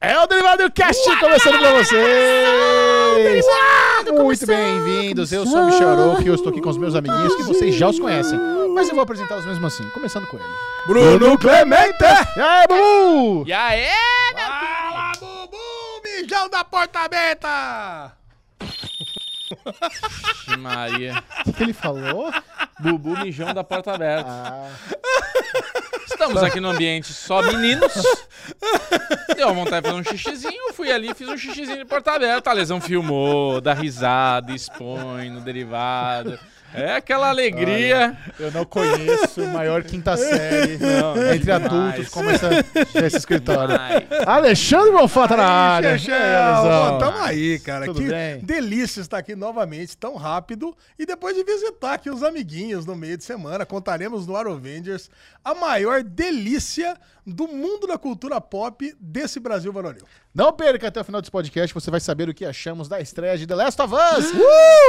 É o Derivado Cast começando pra vocês! Muito bem-vindos, eu sou o Michel e eu estou aqui com os meus amiguinhos que vocês já os conhecem. Mas eu vou apresentá-los mesmo assim, começando com ele. Bruno Clemente! E aí, Bubu! E aí, meu Fala, Bubu! Mijão da porta aberta! Maria. O que, que ele falou? Bubu mijão da porta aberta. Ah, Estamos aqui no ambiente só meninos. Deu vontade de fazer um xixizinho, fui ali e fiz um xixizinho de porta aberta. A lesão filmou, dá risada, expõe no derivado. É aquela alegria. eu não conheço maior quinta série Não, entre demais. adultos como essa, esse escritório. Alexandre Bonfata na área. Chechel, tamo aí, cara. Tudo que bem? delícia estar aqui novamente tão rápido e depois de visitar aqui os amiguinhos no meio de semana. Contaremos no Arovengers a maior delícia do mundo da cultura pop desse Brasil varonil. Não perca até o final desse podcast, você vai saber o que achamos da estreia de The Last of Us.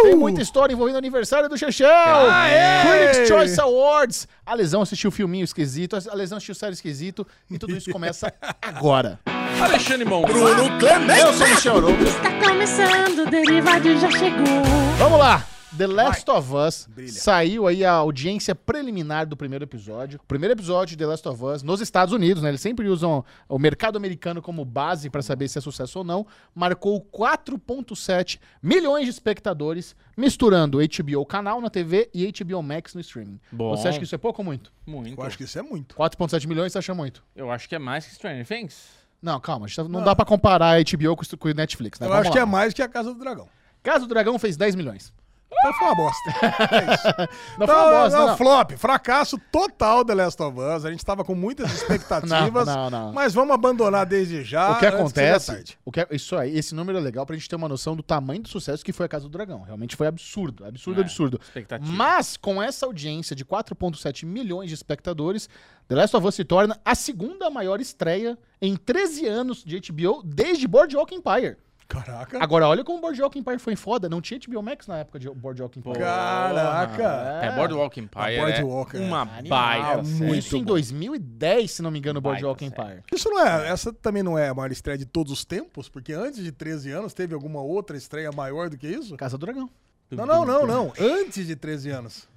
Tem muita história envolvendo o aniversário do Chechel. Critics Choice Awards. A Lesão assistiu o filminho esquisito, a Lesão assistiu série esquisito e tudo isso começa agora. Alexandre Mon. Bruno Clemente! Eu sou o Michel Arouca. Está começando, o Derivado já chegou. Vamos lá. The Last of Us Brilha. saiu aí a audiência preliminar do primeiro episódio. O primeiro episódio de The Last of Us nos Estados Unidos, né? Eles sempre usam o mercado americano como base para saber se é sucesso ou não. Marcou 4.7 milhões de espectadores, misturando HBO canal na TV e HBO Max no streaming. Bom. Você acha que isso é pouco ou muito? Muito. Eu acho que isso é muito. 4.7 milhões você acha muito? Eu acho que é mais que Stranger Things. Não, calma, tá- não dá pra comparar a HBO com o Netflix, né? Eu Vamos acho que lá. é mais que a Casa do Dragão. Casa do Dragão fez 10 milhões. Então foi uma bosta. É isso. Não Então, foi uma bosta, não, não. flop, fracasso total The Last of Us. A gente tava com muitas expectativas, Não, não, não. mas vamos abandonar desde já. o que acontece, tarde. o que, isso aí, esse número é legal pra gente ter uma noção do tamanho do sucesso que foi a Casa do Dragão. Realmente foi absurdo, absurdo, É, absurdo. Expectativa. Mas com essa audiência de 4.7 milhões de espectadores, The Last of Us se torna a segunda maior estreia em 13 anos de HBO desde Boardwalk Empire. Caraca. Agora olha como Boardwalk Empire foi foda, não tinha HBO Max na época de Boardwalk Empire. Caraca. É, Boardwalk Empire. Boardwalk, é é. uma Animal, baita. muito Isso em bom. 2010, se não me engano, Baita Boardwalk série. Empire. Isso não é, essa também não é a maior estreia de todos os tempos, porque antes de 13 anos teve alguma outra estreia maior do que isso? Casa do Dragão. Não, não, não, não. Antes de 13 anos.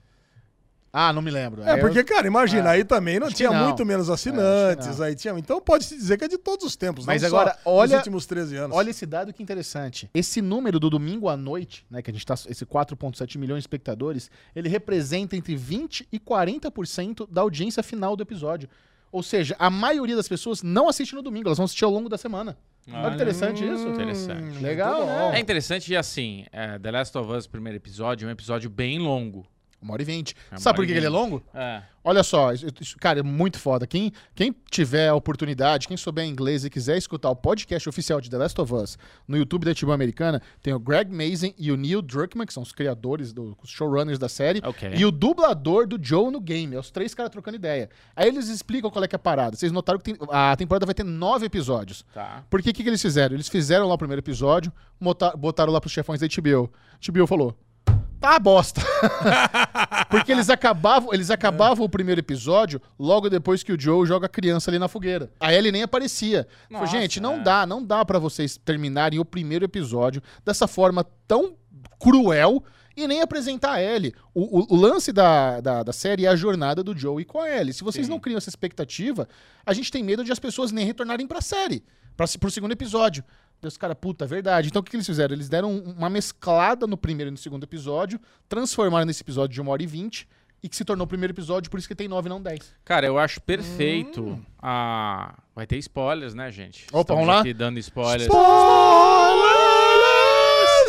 Ah, não me lembro. É, Aí eu- porque, cara, imagina, É. aí também não tinha não. muito menos É, assinantes, que aí tinha. Então pode-se dizer que é de todos os tempos, Mas não agora, só olha- últimos 13 anos. Olha esse dado que interessante. Esse número do domingo à noite, né, que a gente tá esse 4.7 milhões de espectadores, ele representa entre 20 e 40% da audiência final do episódio. Ou seja, a maioria das pessoas não assiste no domingo, elas vão assistir ao longo da semana. Olha que interessante isso. Interessante. Legal, muito bom. né? É interessante e assim, é, The Last of Us, primeiro episódio, é um episódio bem longo. Uma hora e vinte. É, Sabe por que ele é longo? É. Olha só, isso- cara, é muito foda. Quem, quem tiver a oportunidade, quem souber inglês e quiser escutar o podcast oficial de The Last of Us no YouTube da HBO Americana, tem o Greg Mazin e o Neil Druckmann, que são os criadores, do, os showrunners da série, Ok. e o dublador do Joe no game. É os três caras trocando ideia. Aí eles explicam qual é que é a parada. Vocês notaram que tem- a temporada vai ter nove episódios. Tá. Por que que, eles fizeram? Eles fizeram lá o primeiro episódio, botaram lá pros chefões da HBO. HBO falou, tá uma bosta. Porque eles acabavam, eles acabavam o primeiro episódio logo depois que o Joe joga a criança ali na fogueira. A Ellie nem aparecia. Nossa, gente, não é. dá, não dá pra vocês terminarem o primeiro episódio dessa forma tão cruel e nem apresentar a Ellie. O, o- o lance da, da, da série é a jornada do Joe e com a Ellie. Se vocês Sim. não criam essa expectativa, a gente tem medo de as pessoas nem retornarem pra série, pra, pro segundo episódio. Deus, cara, puta, é verdade. Então o que, que eles fizeram? Eles deram um- uma mesclada no primeiro e no segundo episódio, transformaram nesse episódio de uma hora e vinte, e que se tornou o primeiro episódio, por isso que tem nove e não dez. Cara, eu acho perfeito a. Vai ter spoilers, né, gente? Opa, Estamos vamos lá? aqui dando spoilers.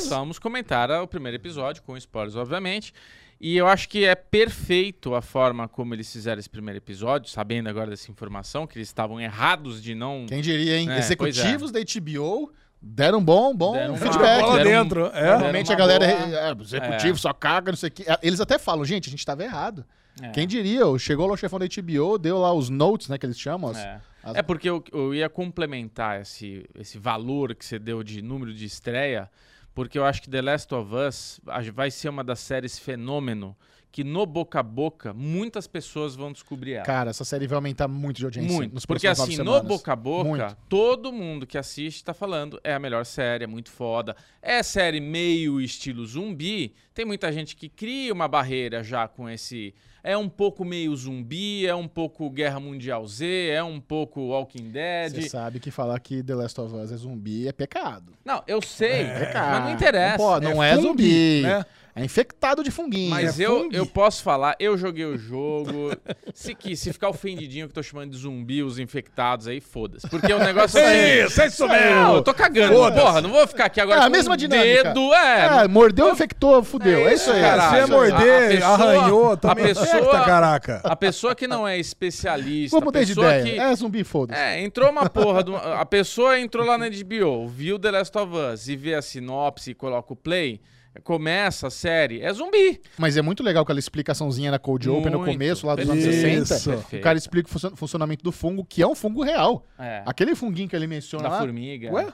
Vamos comentar o primeiro episódio, com spoilers, obviamente. E eu acho que é perfeito a forma como eles fizeram esse primeiro episódio, sabendo agora dessa informação, que eles estavam errados de não. Quem diria, hein? É, Executivos da HBO deram bom, bom Deram feedback. bola deram dentro, é. Normalmente a galera, é, executivo só caga, não sei o quê. Eles até falam, gente, a gente tava errado. É. Quem diria? Chegou lá o chefão da HBO, deu lá os notes, né, que eles chamam. as- É. as- É porque eu, eu ia complementar esse, esse valor que você deu de número de estreia, porque eu acho que The Last of Us vai ser uma das séries fenômeno que no boca a boca, muitas pessoas vão descobrir ela. Cara, essa série vai aumentar muito de audiência Muito. nos Porque assim, no semanas. boca a boca, Muito. todo mundo que assiste tá falando é a melhor série, é muito foda. É série meio estilo zumbi. Tem muita gente que cria uma barreira já com esse. É um pouco meio zumbi, é um pouco Guerra Mundial Z, é um pouco Walking Dead. Você sabe que falar que The Last of Us é zumbi é pecado. Não, eu sei, É, mas não interessa. Pode, não é, fungi, zumbi. né? É infectado de funguinho. Mas É eu, fungi. eu posso falar, eu joguei o jogo. se, que, se ficar ofendidinho que eu tô chamando de zumbi os infectados aí, foda-se. Porque o negócio é. Isso, é isso Não, mesmo. eu tô cagando. Porra, não vou ficar aqui agora É a com mesma o dinâmica. dedo. É, É, mordeu, infectou, fudeu. É, É isso aí. cara. Se Caralho. é morder, A pessoa- arranhou, a também pessoa- infecta, caraca. A pessoa que não é especialista, Vou a mudar de pessoa ideia. que. É zumbi, foda-se. É, entrou uma porra. do- a pessoa entrou lá na HBO, viu The Last of Us e vê a sinopse e coloca o play. Começa a série, é zumbi. Mas é muito legal aquela explicaçãoção na Cold Open no Muito. começo, lá dos anos Isso. 60. O cara explica o funcio- funcionamento do fungo, que é um fungo real. É. Aquele funguinho que ele menciona Da lá. formiga. Ué,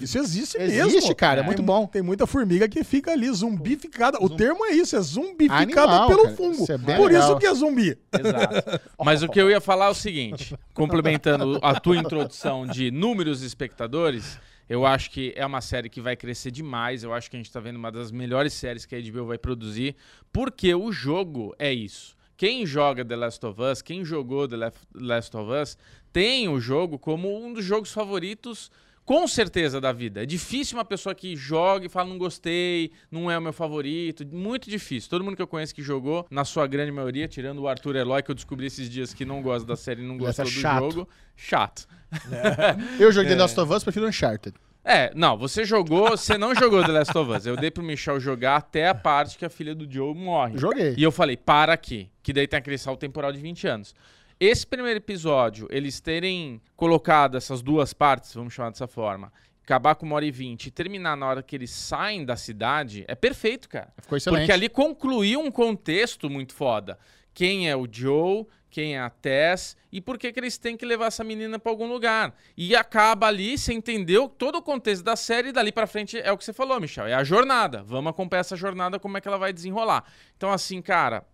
isso existe, Existe, mesmo. cara, é Tem muito mu- bom. Tem muita formiga que fica ali, zumbificada. O termo é isso, é zumbificada Animal, pelo cara. fungo. Isso é bem Por legal. isso que é zumbi. Exato. Mas o que eu ia falar é o seguinte, complementando a tua introdução de números espectadores, eu acho que é uma série que vai crescer demais. Eu acho que a gente tá vendo uma das melhores séries que a HBO vai produzir, porque o jogo é isso. Quem joga The Last of Us, quem jogou The Last of Us, tem o jogo como um dos jogos favoritos com certeza da vida. É difícil uma pessoa que joga e fala não gostei, não é o meu favorito. Muito difícil. Todo mundo que eu conheço que jogou, na sua grande maioria, tirando o Arthur Eloy, que eu descobri esses dias que não gosta da série e não gostou é do chato. jogo. Chato. Eu joguei The Last of Us, prefiro Uncharted. É, não, você jogou, você não jogou The Last of Us. Eu dei pro Michel jogar até a parte que a filha do Joe morre. Joguei. E eu falei, para aqui, que daí tem aquele salto temporal de 20 anos. Esse primeiro episódio, eles terem colocado essas duas partes, vamos chamar dessa forma, acabar com uma hora e vinte e terminar na hora que eles saem da cidade, é perfeito, cara. Ficou excelente. Porque ali concluiu um contexto muito foda. Quem é o Joe, quem é a Tess e por que, que eles têm que levar essa menina pra algum lugar. E acaba ali, você entendeu todo o contexto da série e dali pra frente é o que você falou, Michel, é a jornada. Vamos acompanhar essa jornada, como é que ela vai desenrolar. Então, assim, cara,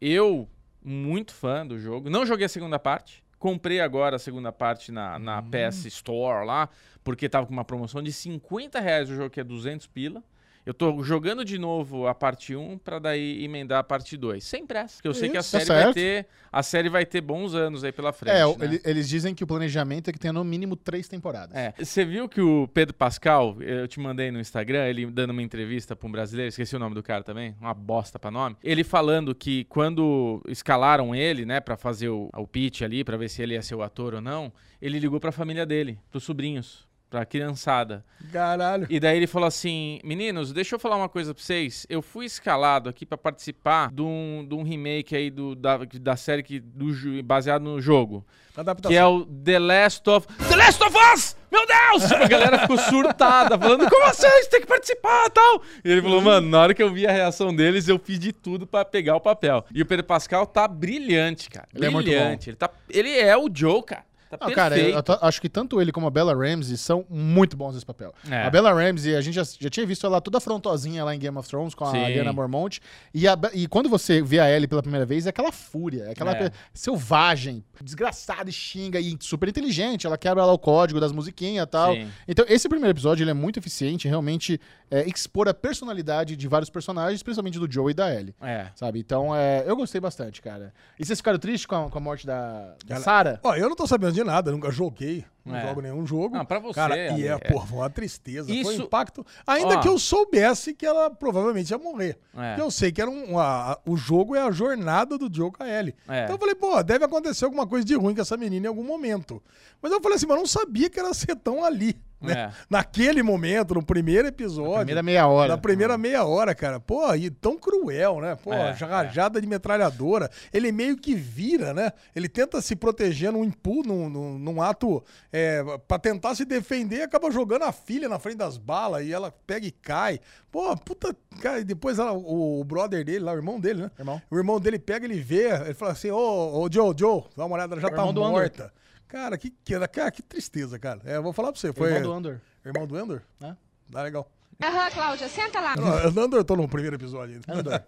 eu, muito fã do jogo, não joguei a segunda parte, comprei agora a segunda parte na, na PS Store lá, porque tava com uma promoção de 50 reais o jogo que é 200 pila. Eu tô jogando de novo a parte 1 pra daí emendar a parte 2. Sem pressa, porque eu sei que a Isso, tá série vai certo. ter, a série vai ter bons anos aí pela frente, É, né? ele- eles dizem que o planejamento é que tenha no mínimo três temporadas. É. Você viu que o Pedro Pascal, eu te mandei no Instagram, ele dando uma entrevista pra um brasileiro, esqueci o nome do cara também, uma bosta pra nome. Ele falando que quando escalaram ele, né, pra fazer o, o pitch ali, pra ver se ele ia ser o ator ou não, ele ligou pra família dele, pros sobrinhos, pra criançada. Caralho. E daí ele falou assim: Meninos, deixa eu falar uma coisa pra vocês. Eu fui escalado aqui pra participar de um, de um remake aí do, da, da série que, do, baseado no jogo. Adaptação. Que é o The Last of. The Last of Us! Meu Deus! A galera ficou surtada, falando, como assim? Você tem que participar e tal. E ele falou, mano, na hora que eu vi a reação deles, eu fiz de tudo pra pegar o papel. E o Pedro Pascal tá brilhante, cara. Ele é muito brilhante. Ele, tá, ele é o Joe, cara. Tá Não, cara, eu, eu acho que tanto ele como a Bella Ramsey são muito bons nesse papel. É. A Bella Ramsey, a gente já, já tinha visto ela toda afrontosinha lá em Game of Thrones com a Sim. Diana Mormont. E, a e quando você vê a Ellie pela primeira vez, é aquela fúria, é aquela É. selvagem, desgraçada e xinga e super inteligente. Ela quebra lá o código das musiquinhas e tal. Sim. Então, esse primeiro episódio ele é muito eficiente, em realmente é, expor a personalidade de vários personagens, principalmente do Joe e da Ellie. É. Sabe? Então, é, eu gostei bastante, cara. E vocês ficaram tristes com a, com a morte da, da Ela- Sarah? Ó, eu não tô sabendo de nada, nunca joguei, não É. jogo nenhum jogo. Não, pra você, Cara, e é, é- pô, foi uma tristeza, foi Isso- um impacto. Ainda Ó. que eu soubesse que ela provavelmente ia morrer. É. Porque eu sei que era um, a- a- o jogo é a jornada do Joe Ellie. É. Então eu falei, pô, deve acontecer alguma coisa de ruim com essa menina em algum momento. Mas eu falei assim, mas eu não sabia que era ser tão ali. Né? É. Naquele momento, no primeiro episódio. Primeira meia hora. Na primeira meia hora, cara. Pô, e tão cruel, né? Pô, É, rajada de metralhadora. Ele meio que vira, né? Ele tenta se proteger num impulso, num, num, num ato é, pra tentar se defender e acaba jogando a filha na frente das balas e ela pega e cai. Pô, puta. Cara, e depois ela- o, o brother dele, lá, o irmão dele, né? Irmão. O irmão dele pega, ele vê, ele fala assim: Ô, ô, Joe, Joe, dá uma olhada, ela já O tá morta. Cara, que, que, cara, que tristeza, cara. É, eu vou falar pra você. Foi, Irmão do Andor. Irmão do Endor? É. Tá legal. Aham, Cláudia, senta lá. Não, Andor eu tô no primeiro episódio ainda. Andor.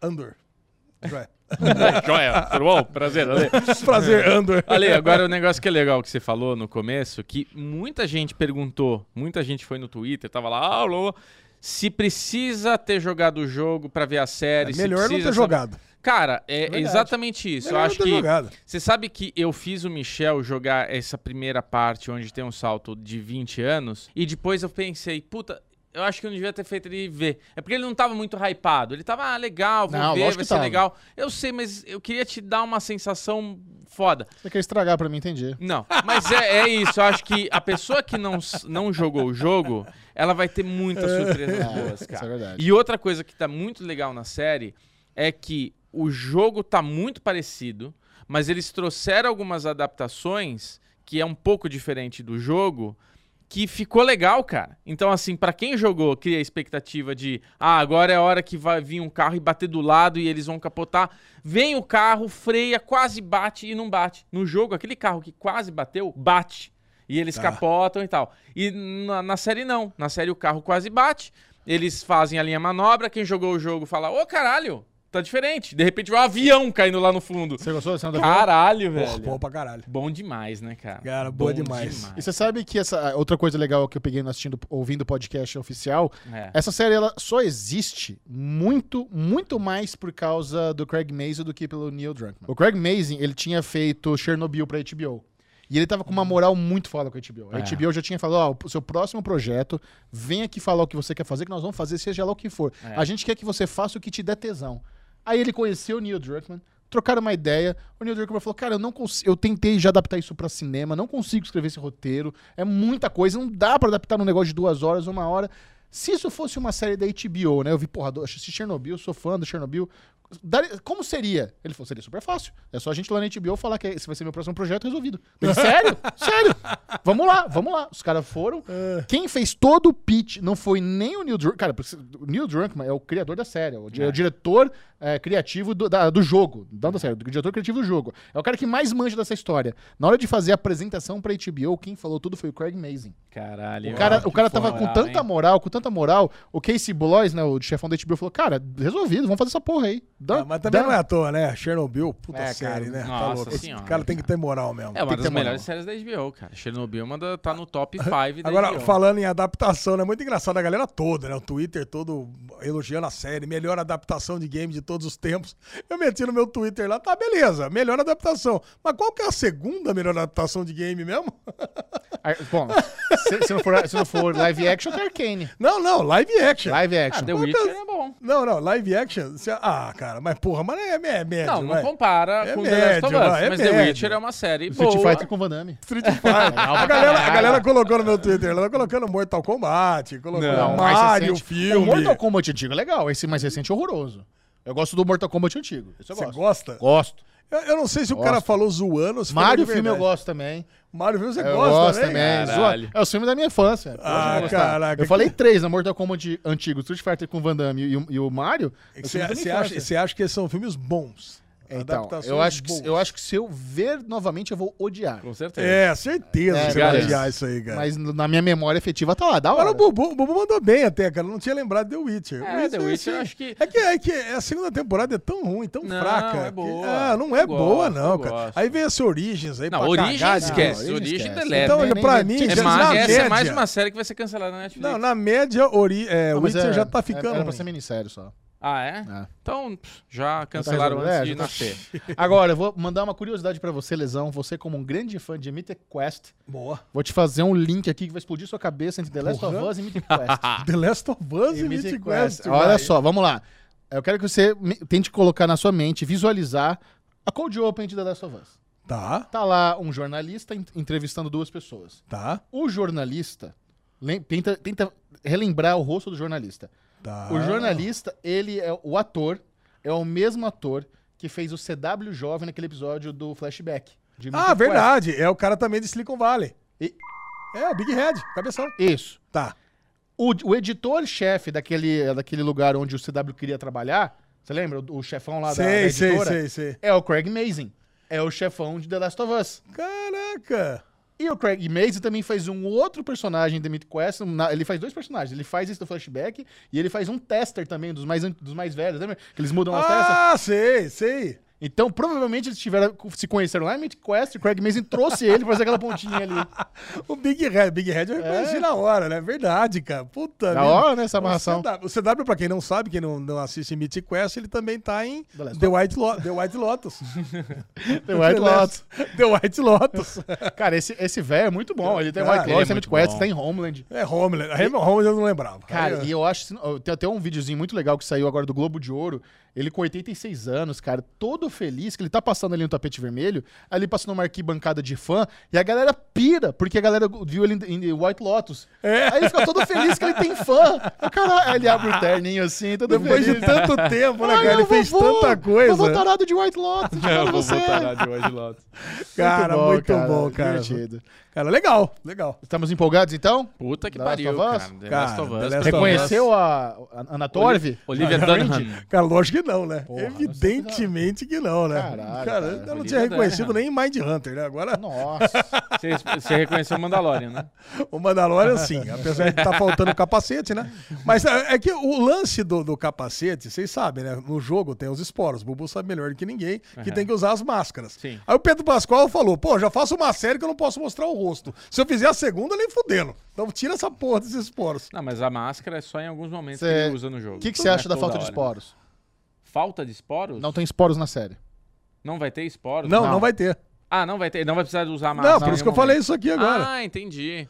Andor. Joia. Joia, tudo bom? Prazer, Ale. Prazer, Andor. Ale, agora o negócio que é legal que você falou no começo, que muita gente perguntou, muita gente foi no Twitter, tava lá, ah, alô, se precisa ter jogado o jogo pra ver a série. É melhor não precisa ter saber- jogado. Cara, é Verdade. exatamente isso. Melhor Eu acho que. jogado. Você sabe que eu fiz o Michel jogar essa primeira parte onde tem um salto de 20 anos e depois eu pensei, puta. Eu acho que eu não devia ter feito ele ver. É porque ele não tava muito hypado. Ele tava, ah, legal, vou Não, ver, vai ser tava. legal. Eu sei, mas eu queria te dar uma sensação foda. Você quer estragar pra mim, entendi. Não, mas é, é isso. Eu acho que a pessoa que não, não jogou o jogo, ela vai ter muitas surpresas boas, isso é cara. verdade. E outra coisa que tá muito legal na série é que o jogo tá muito parecido, mas eles trouxeram algumas adaptações que é um pouco diferente do jogo. Que ficou legal, cara. Então, assim, pra quem jogou, cria a expectativa de ah, agora é a hora que vai vir um carro e bater do lado e eles vão capotar. Vem o carro, freia, quase bate e não bate. No jogo, aquele carro que quase bateu, bate. E eles Tá. capotam e tal. E na, na série não. Na série o carro quase bate. Eles fazem a linha manobra. Quem jogou o jogo fala: Ô caralho, tá diferente. De repente vai um avião caindo lá no fundo. Você gostou do Caralho, Porra, velho. bom pra caralho. Bom demais, né, cara? Cara, boa Bom demais. E você sabe que essa outra coisa legal que eu peguei assistindo, ouvindo o podcast oficial, É. essa série ela só existe muito, muito mais por causa do Craig Mazin do que pelo Neil Druckmann. O Craig Mazin, ele tinha feito Chernobyl pra HBO. E ele tava com uma moral muito foda com a HBO. A É. HBO já tinha falado, ó, o seu próximo projeto, vem aqui falar o que você quer fazer, que nós vamos fazer, seja lá o que for. É. A gente quer que você faça o que te der tesão. Aí ele conheceu o Neil Druckmann, trocaram uma ideia. O Neil Druckmann falou: Cara, eu não consigo. Eu tentei já adaptar isso pra cinema, não consigo escrever esse roteiro. É muita coisa, não dá pra adaptar num negócio de duas horas, uma hora. Se isso fosse uma série da HBO, né? Eu vi, porra, assisti Chernobyl, sou fã do Chernobyl. Como seria? Ele falou: seria super fácil. É só a gente lá na HBO falar que esse vai ser meu próximo projeto resolvido. Sério? Sério? Vamos lá, vamos lá. Os caras foram. Quem fez todo o pitch não foi nem o Neil Druckmann. Cara, porque o Neil Druckmann é o criador da série, é o, é o diretor é, criativo do, da- do jogo. Não da série, do diretor criativo do jogo. É o cara que mais manja dessa história. Na hora de fazer a apresentação pra HBO, quem falou tudo foi o Craig Mazin. Caralho. O cara, que o cara tava foda, com hein? tanta moral, com tanta moral. O Casey Blois, né, o chefão da HBO, falou: Cara, resolvido, vamos fazer essa porra aí. Dá- Ah, mas também dá- não é à toa, né? Chernobyl, puta É, série, cara, né? nossa tá louco. Esse senhora, cara tem que ter moral mesmo. É uma das melhores séries da HBO, cara. Chernobyl manda, tá no top 5 da Agora, HBO. falando em adaptação, né? Muito engraçado a galera toda, né? O Twitter todo elogiando a série, melhor adaptação de game de todos os tempos. Eu meti no meu Twitter lá, tá, beleza, melhor adaptação. Mas qual que é a segunda melhor adaptação de game mesmo? Ah, Bom, se, se não for, se não for live action, é Arcane. Não, não, live action. Live Ah, action. The Witcher é bom. Não, não, live action. Ah, cara, mas porra, mas é, é médio, Não, não vai. compara É com The Last of médio, Us. é mas The médio. Witcher é uma série Street boa. Fighter com Van Damme. Street Fighter. a, galera, a galera colocou no meu Twitter, ela tá colocando Mortal Kombat, colocou Não, o Mario, recente- filme. O Mortal Kombat antigo é legal, esse mais recente é horroroso. Eu gosto do Mortal Kombat antigo. Você gosta? Gosto. Eu, eu não sei se o Gosto. cara falou zoando ou se falou Mario de filme eu gosto também. Mario filme você eu gosta gosto também? também. Caralho. É o filme da minha infância. Ah, caraca. Eu falei três na Mortal Kombat antigo, Street Fighter com Van Damme e, o- e o Mario. é Você você acha, acha que esses são filmes bons? Então, Adaptações eu acho, que, boas. eu acho que se eu ver novamente eu vou odiar. Com certeza. É, certeza É, que você vai odiar isso aí, cara. Mas na minha memória efetiva tá lá, da Agora hora. o Bubu, o Bubu mandou bem até, cara. Eu não tinha lembrado de The Witcher. É, The Witcher, assim, acho que- É que, é que a segunda temporada é tão ruim, tão Não, fraca. é que- boa. Ah, não é Eu boa, gosto, não, cara. gosto. Aí vem esse Origins aí Não, pra Origem cagar esquece. Não, Origem esquece. deleta. Então, Nem- nem- pra nem- mim, É já- mais, na essa é mais média- uma série que vai ser cancelada na Netflix. Não, na média, Ori, é, Não, Witcher é- já tá é- ficando Era pra ser minissérie só. Ah, é? É. Então, pff, já cancelaram resolvido? antes É, de tá- nascer. Agora, eu vou mandar uma curiosidade pra você, Lesão. Você, como um grande fã de Mythic Quest, Boa. vou te fazer um link aqui que vai explodir sua cabeça entre The Last of Porra. Us e Mythic Quest. The Last of Us e, E Mythic Quest. Olha vai. só, vamos lá. Eu quero que você tente colocar na sua mente, visualizar a Cold Open de The Last of Us. Tá, Tá lá um jornalista en- entrevistando duas pessoas. tá, O jornalista tenta, tenta relembrar o rosto do jornalista. Tá. O jornalista, ele é o ator, é o mesmo ator que fez o CW jovem naquele episódio do Flashback. de Ah, Mythic verdade. É o cara também de Silicon Valley. E- É, o Big Head, cabeção. Isso. Tá. O, o editor-chefe daquele, daquele lugar onde o CW queria trabalhar, você lembra? O, o chefão lá da, da Sei, sei, editora? sei, sei. É o Craig Mazin. É o chefão de The Last of Us. Caraca. E o Craig Mazin também faz um outro personagem de Myth Quest. na- ele faz dois personagens. Ele faz esse do flashback e ele faz um tester também, dos mais, dos mais velhos. Lembra? Que eles mudam as testas. Ah, sei, sei. Então, provavelmente, eles tiveram, se conheceram lá em Quest. O Craig Mazin trouxe ele pra fazer aquela pontinha ali. O Big Red, Big Red eu reconheci na hora, né? Verdade, cara. Puta vida. hora, né, essa O amarração. CW, o CW, pra quem não sabe, quem não, não assiste Mythic Quest, ele também tá em The White, Lo- The White Lotus. The White Lotus. The White Lotus. Cara, esse, esse velho é muito bom. Ele tem Cara, White Lotus, é tem Myth muito Quest, tem Homeland. É Homeland. A Homeland eu não lembrava. Cara, Aí, e eu acho. Tem até um videozinho muito legal que saiu agora do Globo de Ouro. Ele com 86 anos, cara, todo feliz, que ele tá passando ali no tapete vermelho, ali passando uma arquibancada de fã, e a galera pira, porque a galera viu ele em, White Lotus. É. Aí ele fica todo feliz que ele tem fã. O cara, ele abre o terninho assim, todo Depois de feliz. tanto tempo, né, Olha, cara? Ele fez vovô, tanta coisa. Vovô tarado de White Lotus, É, eu cara, vou você. botar lá de White Lotus. Cara, muito bom, cara. Divertido. Cara, legal, legal. Estamos empolgados, então? Puta que The pariu, cara. The Cara, Last of Us. Last Reconheceu a, a Ana Torv? Olivia Dunham. Cara, lógico que não, né? Porra, Evidentemente que não, né? Caralho, cara, cara. eu não Olivia tinha reconhecido Dunham. nem Mind Hunter, né? Agora Nossa. Você, você reconheceu o Mandalorian, né? o Mandalorian, sim. Apesar de estar faltando o capacete, né? Mas é é que o lance do, do capacete, vocês sabem, né? No jogo tem os esporos. O Bubu sabe melhor do que ninguém que Aham. tem que usar as máscaras. Sim. Aí o Pedro Pascoal falou: pô, já faço uma série que eu não posso mostrar o rosto. Se eu fizer a segunda, nem fudendo. Então tira essa porra desses esporos. Não, mas a máscara é só em alguns momentos Cê- que ele usa no jogo. O que, que Não você é acha da toda falta de hora. esporos? Falta de esporos? Não tem esporos na série. Não vai ter esporos? Não, não, Não. vai ter. Ah, não vai ter. Não vai precisar de usar máscara. Não, por isso que eu nenhum falei momento. isso aqui agora. Ah, entendi.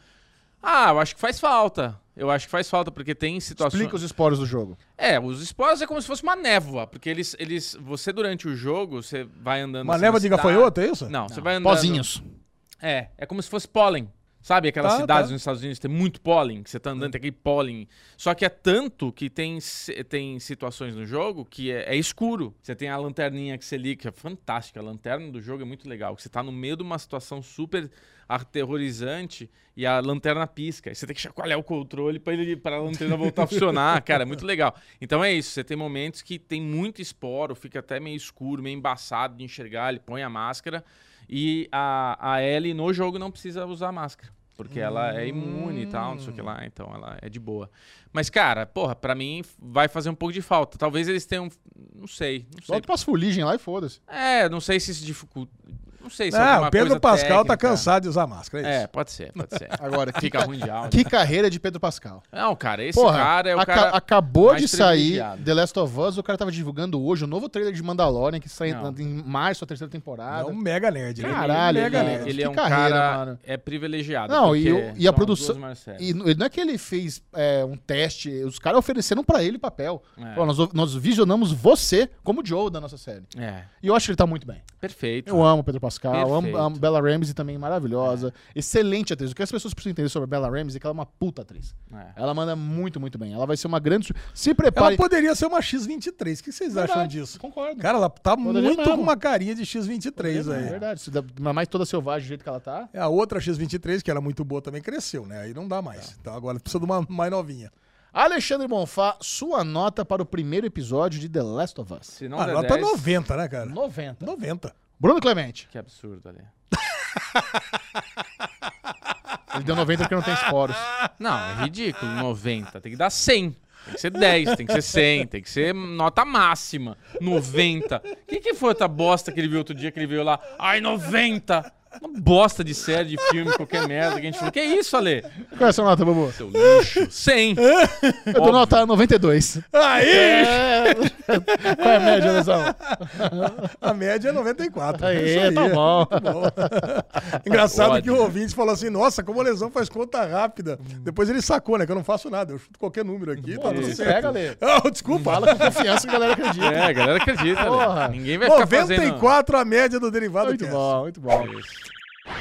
Ah, eu acho que faz falta. Eu acho que faz falta, porque tem situações. Explica os esporos do jogo. É, os esporos é como se fosse uma névoa, porque eles, eles. Você, durante o jogo, você vai andando. Uma névoa de gafanhoto, é isso? Não, você vai andando. Pozinhos. É, é como se fosse pólen. Sabe aquelas Tá, cidades tá. nos Estados Unidos que tem muito pólen, que você tá andando, tem aquele pólen. Só que é tanto que tem, tem situações no jogo que é, é escuro. Você tem a lanterninha que você liga, que é fantástica. A lanterna do jogo é muito legal. Você tá no meio de uma situação super aterrorizante e a lanterna pisca. E você tem que chacoalhar o controle para ele para a lanterna voltar a funcionar. Cara, é muito legal. Então é isso. Você tem momentos que tem muito esporo, fica até meio escuro, meio embaçado de enxergar. Ele põe a máscara. E a, a Ellie no jogo não precisa usar máscara. Porque ela é imune e tal, não sei o que lá, então ela é de boa. Mas, cara, porra, pra mim vai fazer um pouco de falta. Talvez eles tenham. Não sei, não sei. Bota umas fuligem lá e foda-se. É, não sei se isso dificulta. Não sei se é alguma o Pedro coisa Pascal tá técnica. cansado de usar máscara, é É, isso. pode ser, pode ser. Agora, que, Fica ca- ruim de áudio. que carreira de Pedro Pascal. Não, cara, esse Porra, cara é o aca- cara. acabou mais de sair. The Last of Us, o cara tava divulgando hoje o novo trailer de Mandalorian, que sai Não. em março, a terceira É temporada. um mega nerd, né? Caralho, mega ele- nerd. Ele é Que um carreira, cara mano. é privilegiado. Não, e, o- e a produção. E não é que ele fez é, um teste, os caras ofereceram pra ele papel. É. Ó, nós, nós visionamos você como Joe da nossa série. É, E eu acho que ele tá muito bem. perfeito. Eu amo Pedro Pascal, amo, Perfeito. amo Bella Ramsey também, maravilhosa. Excelente atriz. O que as pessoas precisam entender sobre a Bella Ramsey é que ela é uma puta atriz. É. Ela manda muito, muito bem. Ela vai ser uma grande. Se Ela prepare. poderia ser uma X23. O que vocês acham Verdade, disso? Concordo. Cara, ela tá Poderia muito mesmo. com uma carinha de X23 é aí. verdade. Dá- Ainda mais toda selvagem do jeito que ela tá. É, A outra X23, que era muito boa, também cresceu, né? Aí não dá mais. Então agora precisa de uma mais novinha. Alexandre Bonfá, sua nota para o primeiro episódio de The Last of Us. Se não A der nota 10, 90, né, cara? 90. 90. Bruno Clemente. Que absurdo ali. Ele deu 90 porque não tem esporos. Não, é ridículo. 90. Tem que dar 100. Tem que ser 10, tem que ser 100, tem que ser nota máxima. 90. O que, que foi outra bosta que ele viu outro dia que ele veio lá? Ai, 90! Uma bosta de série, de filme, qualquer merda que a gente falou. Que isso, Ale? Qual é a sua nota, Babu? Seu lixo. 100. Eu dou nota 92. Aí! É... Qual é a média, Lesão? A média é 94. é isso Aí, aí. tá bom. Engraçado Ódio. que o ouvinte falou assim: nossa, como a lesão faz conta rápida. Depois ele sacou, né? Que eu não faço nada. Eu chuto qualquer número aqui, tá tudo Isso, certo. pega, Lê. Ah, desculpa. Fala com confiança que a galera acredita. É, a galera acredita. Porra. Ale. Ninguém vai ficar fazendo... 94 a média do derivado Muito Cast. bom, muito bom.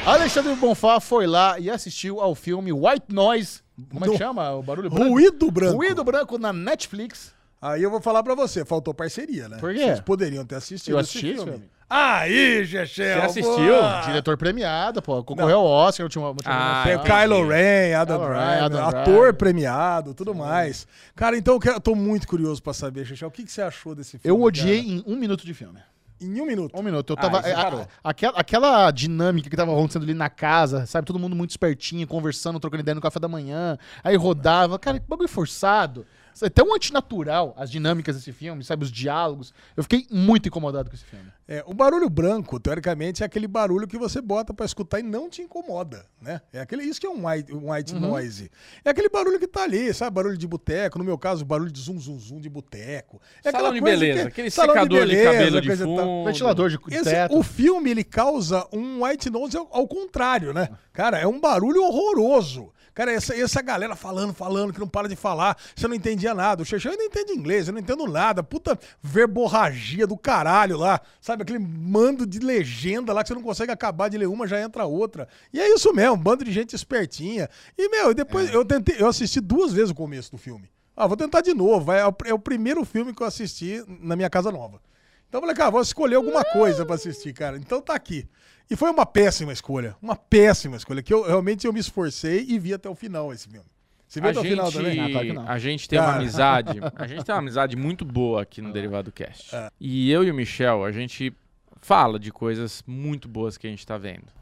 Alexandre Bonfá foi lá e assistiu ao filme White Noise. Como é que chama? O barulho branco? Ruído branco. Ruído branco na Netflix. Aí eu vou falar pra você, faltou parceria, né? Por quê? Vocês poderiam ter assistido Eu assisti esse filme. filme. Aí, Chechel. Você assistiu? boa. Diretor premiado, pô. Concorreu ao Oscar, última, última Ah, Tem o. Kylo Ren, Adam Driver, Adam ator premiado, tudo mais. Cara, então eu quero- eu tô muito curioso pra saber, Chechel, o que, que você achou desse filme? Eu odiei cara? em um minuto de filme. Em um minuto. Um minuto. Eu Ah, tava. aí você a- parou. a- aquela, aquela dinâmica que tava acontecendo ali na casa, sabe? Todo mundo muito espertinho, conversando, trocando ideia no café da manhã. Aí rodava. Cara, que bagulho forçado. É tão antinatural as dinâmicas desse filme, sabe? Os diálogos. Eu fiquei muito incomodado com esse filme. É, o barulho branco, teoricamente, é aquele barulho que você bota pra escutar e não te incomoda, né? É aquele, isso que é um white, um white Uhum. noise. É aquele barulho que tá ali, sabe? Barulho de boteco, no meu caso, barulho de zum zum zum de boteco. É Salão de beleza, que- aquele salão secador de, beleza, cabelo de coisa e tal. fundo. Ventilador de Esse- teto. o filme ele causa um white noise ao, ao contrário, né? Cara, é um barulho horroroso. Cara, essa, essa galera falando, falando, que não para de falar, você não entendia nada. O Xexão ainda entende inglês, eu não entendo nada. Puta verborragia do caralho lá. Sabe, aquele mando de legenda lá que você não consegue acabar de ler uma, já entra outra. E é isso mesmo, um bando de gente espertinha. E, meu, depois eu tentei, eu assisti duas vezes o começo do filme. Ah, vou tentar de novo. É o, é o primeiro filme que eu assisti na minha casa nova. Então eu falei, cara, vou escolher alguma coisa pra assistir, cara. Então tá aqui. E foi uma péssima escolha. Uma péssima escolha. Que eu realmente eu me esforcei e vi até o final esse filme. Você viu A até o final gente, também? Ah, claro que não. a gente tem uma Cara. amizade. A gente tem uma amizade muito boa aqui no Derivado Cast. E eu e o Michel, a gente fala de coisas muito boas que a gente tá vendo.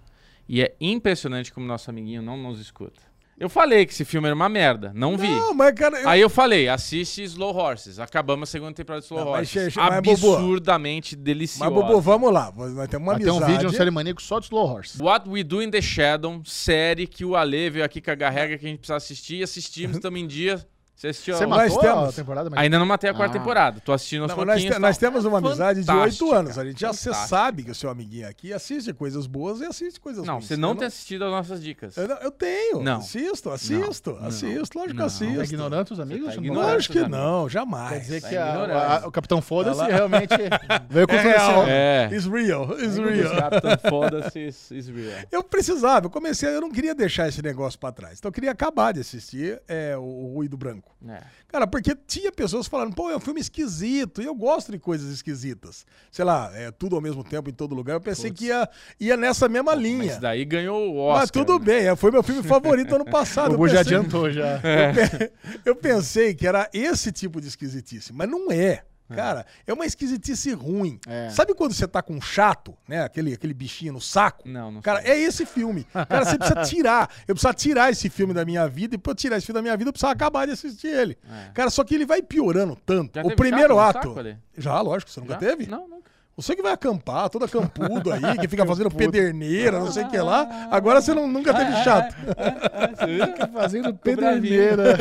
E é impressionante como nosso amiguinho não nos escuta. Eu falei que esse filme era uma merda, não vi. Não, mas, cara, eu, Aí eu falei, assiste Slow Horses. Acabamos a segunda temporada de Slow Não, mas, Horses. Xexé, mas, Bobo, absurdamente mas, deliciosa. Bobo, vamos lá. Nós temos uma Vai ter amizade. um vídeo no Série Maníaco só de Slow Horse. What We Do in the Shadow, série que o Ale veio aqui cagar regra que a gente precisa assistir. Assistimos, estamos em dia. Você assistiu? Você a- Nós matou a temos. temporada? Mas... Ainda não matei a quarta Ah. temporada. Tô assistindo aos Não, nós, te- tal. nós temos uma amizade de oito Fantástica, anos. A gente já você fantástica. sabe que o seu amiguinho aqui assiste coisas boas e assiste coisas Não, ruins. você não Eu tem assistido as nossas dicas. Eu, não- eu tenho. Não. Assisto, assisto, Não. assisto. Lógico que Não. assisto. Tá ignorando os amigos? Você tá Não ignorando. Lógico que não, jamais. Quer dizer Tá que a- a- o Capitão Foda-se Ela- realmente veio com É real. É. It's real, it's real. Captain Foda-se is, is real. Eu precisava, eu comecei, eu não queria deixar esse negócio pra trás. Então eu queria acabar de assistir é, o, o Ruído Branco. É. Cara, porque tinha pessoas falando, pô, é um filme esquisito, e eu gosto de coisas esquisitas. Sei lá, é tudo ao mesmo tempo em todo lugar. Eu pensei que ia, ia nessa mesma Mas linha. isso daí ganhou o Oscar. Mas tudo né? bem, é, foi meu filme favorito ano passado. O Eu Bu já pensei- adiantou já. Eu pensei que era esse tipo de esquisitice, mas não é. Cara, é uma esquisitice ruim. É. Sabe quando você tá com um chato, né? Aquele, aquele bichinho no saco? Não, não Cara, sei. é esse filme. Cara, você precisa tirar. Eu preciso tirar esse filme da minha vida e pra eu tirar esse filme da minha vida, eu preciso acabar de assistir ele. É. Cara, só que ele vai piorando tanto. Já o primeiro ato. Já, lógico, você nunca Já? teve? Não, nunca. Você que vai acampar, todo acampudo aí, que fica fazendo pederneira, não sei o que lá. Agora você não, nunca teve chato. Fica fazendo pederneira.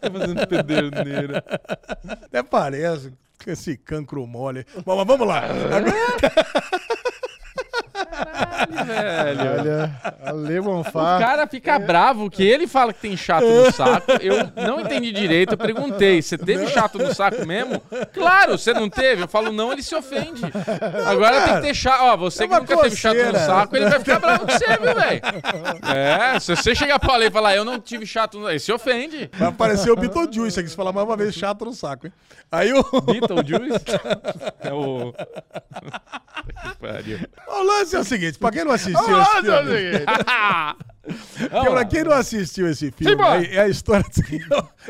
Tá fazendo pederneira. Até parece com esse cancro mole. Bom, mas vamos lá. Agora- Velho. Olha, Ale O Bonfá. cara fica bravo que ele fala que tem chato no saco. Eu não entendi direito. Eu perguntei: você teve chato no saco mesmo? Claro, você não teve. Eu falo, não, ele se ofende. Agora tem que ter chato. Ó, você É que nunca teve chato no coceira. saco, ele vai ficar bravo com você, viu, velho? É, se você chegar pra ler e falar, eu não tive chato no. Ele se ofende. Vai aparecer o Beetlejuice aqui, se falar mais uma vez chato no saco, hein? Aí o, Beetlejuice? É o. o lance é o seguinte, pra quem não assistiu Nossa, porque pra quem não assistiu esse filme, é, é a história de,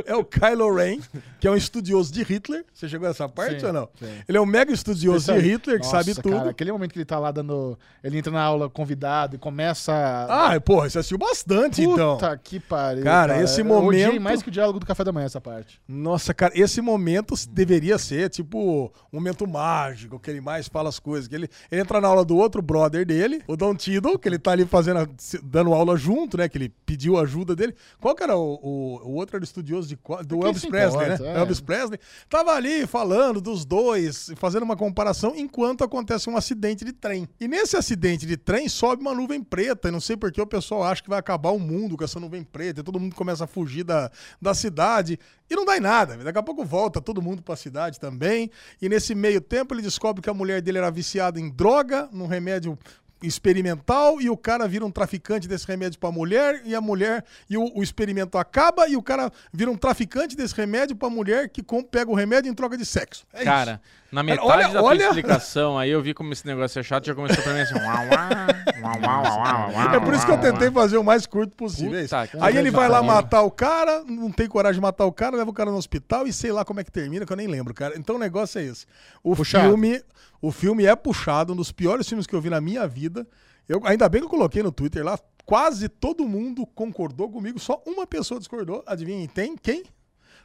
é o Kylo Ren, que é um estudioso de Hitler. Você chegou nessa parte Sim, ou não? sim. Ele é um mega estudioso de Hitler, que Nossa, sabe tudo. Cara, aquele momento que ele tá lá dando. Ele entra na aula convidado e começa. Ah, porra, você assistiu bastante, então. Puta que pariu. Cara, esse Eu odiei momento- mais que o diálogo do café da manhã, essa parte. Nossa, cara, esse momento deveria ser, tipo, um momento mágico, que ele mais fala as coisas. Que ele, ele entra na aula do outro brother dele, o Don Tiddle, que ele tá ali fazendo, dando aula junto, né? Que ele pediu ajuda dele. Qual que era o, o, o outro era estudioso de, do Quem Elvis Presley, importa, né? é. Elvis Presley. Tava ali falando dos dois, fazendo uma comparação, enquanto acontece um acidente de trem. E nesse acidente de trem sobe uma nuvem preta, e não sei porque o pessoal acha que vai acabar o mundo com essa nuvem preta, e todo mundo começa a fugir da, da cidade. E não dá em nada. Daqui a pouco volta todo mundo pra cidade também. E nesse meio tempo ele descobre que a mulher dele era viciada em droga, num remédio experimental e o cara vira um traficante desse remédio pra mulher e a mulher e o, o experimento acaba e o cara vira um traficante desse remédio pra mulher que com- pega o remédio em troca de sexo. É Cara, isso. Na metade olha- da tua olha- explicação aí, eu vi como esse negócio é chato, já começou pra mim assim... uau, uau, uau, uau, uau, uau, É por isso que eu tentei fazer o mais curto possível. é. Puta Aí ele vai lá matar o cara, não tem coragem de matar o cara, leva o cara no hospital e sei lá como é que termina, que eu nem lembro, cara. Então o negócio é esse. O Puxado. filme, o filme é puxado, um dos piores filmes que eu vi na minha vida. Eu, ainda bem que eu coloquei no Twitter lá, quase todo mundo concordou comigo, só uma pessoa discordou. Adivinhem, tem quem?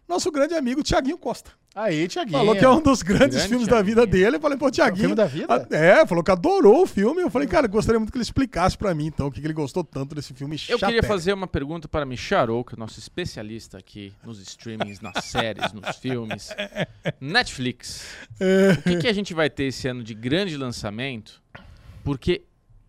Nosso grande amigo Tiaguinho Costa. Aí, Tiaguinho. Falou que é um dos grandes Grande filmes da vida Thiaguinho. dele. Eu falei, pô, Tiaguinho. filme da vida? É, falou que adorou o filme. Eu falei, cara, eu gostaria muito que ele explicasse pra mim, então, o que, que ele gostou tanto desse filme Eu queria chateca. fazer uma pergunta para Micharou, que é o nosso especialista aqui nos streamings, nas séries, nos filmes. Netflix. O que, que a gente vai ter esse ano de grande lançamento? Porque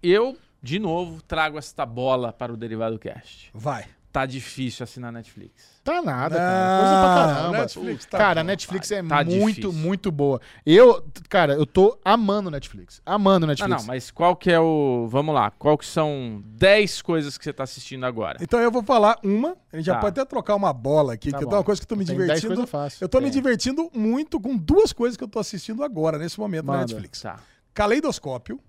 eu, de novo, trago esta bola para o Derivado Cast. Vai. Tá difícil assinar Netflix. Tá nada, cara. Coisa pra caramba. Netflix tá cara, a Netflix é Tá muito, difícil. muito boa. Eu, cara, eu tô amando Netflix. Amando Não, Netflix. não, mas qual que é o... Vamos lá. Qual que são 10 coisas que você tá assistindo agora? Então eu vou falar uma, a gente já Tá. pode até trocar uma bola aqui, Tá que é bom. uma coisa que eu tô me Tem 10 divertindo. coisas fáceis. Eu tô me Tem. divertindo muito com duas coisas que eu tô assistindo agora, nesse momento, na Manda. Netflix. Tá, Caleidoscópio.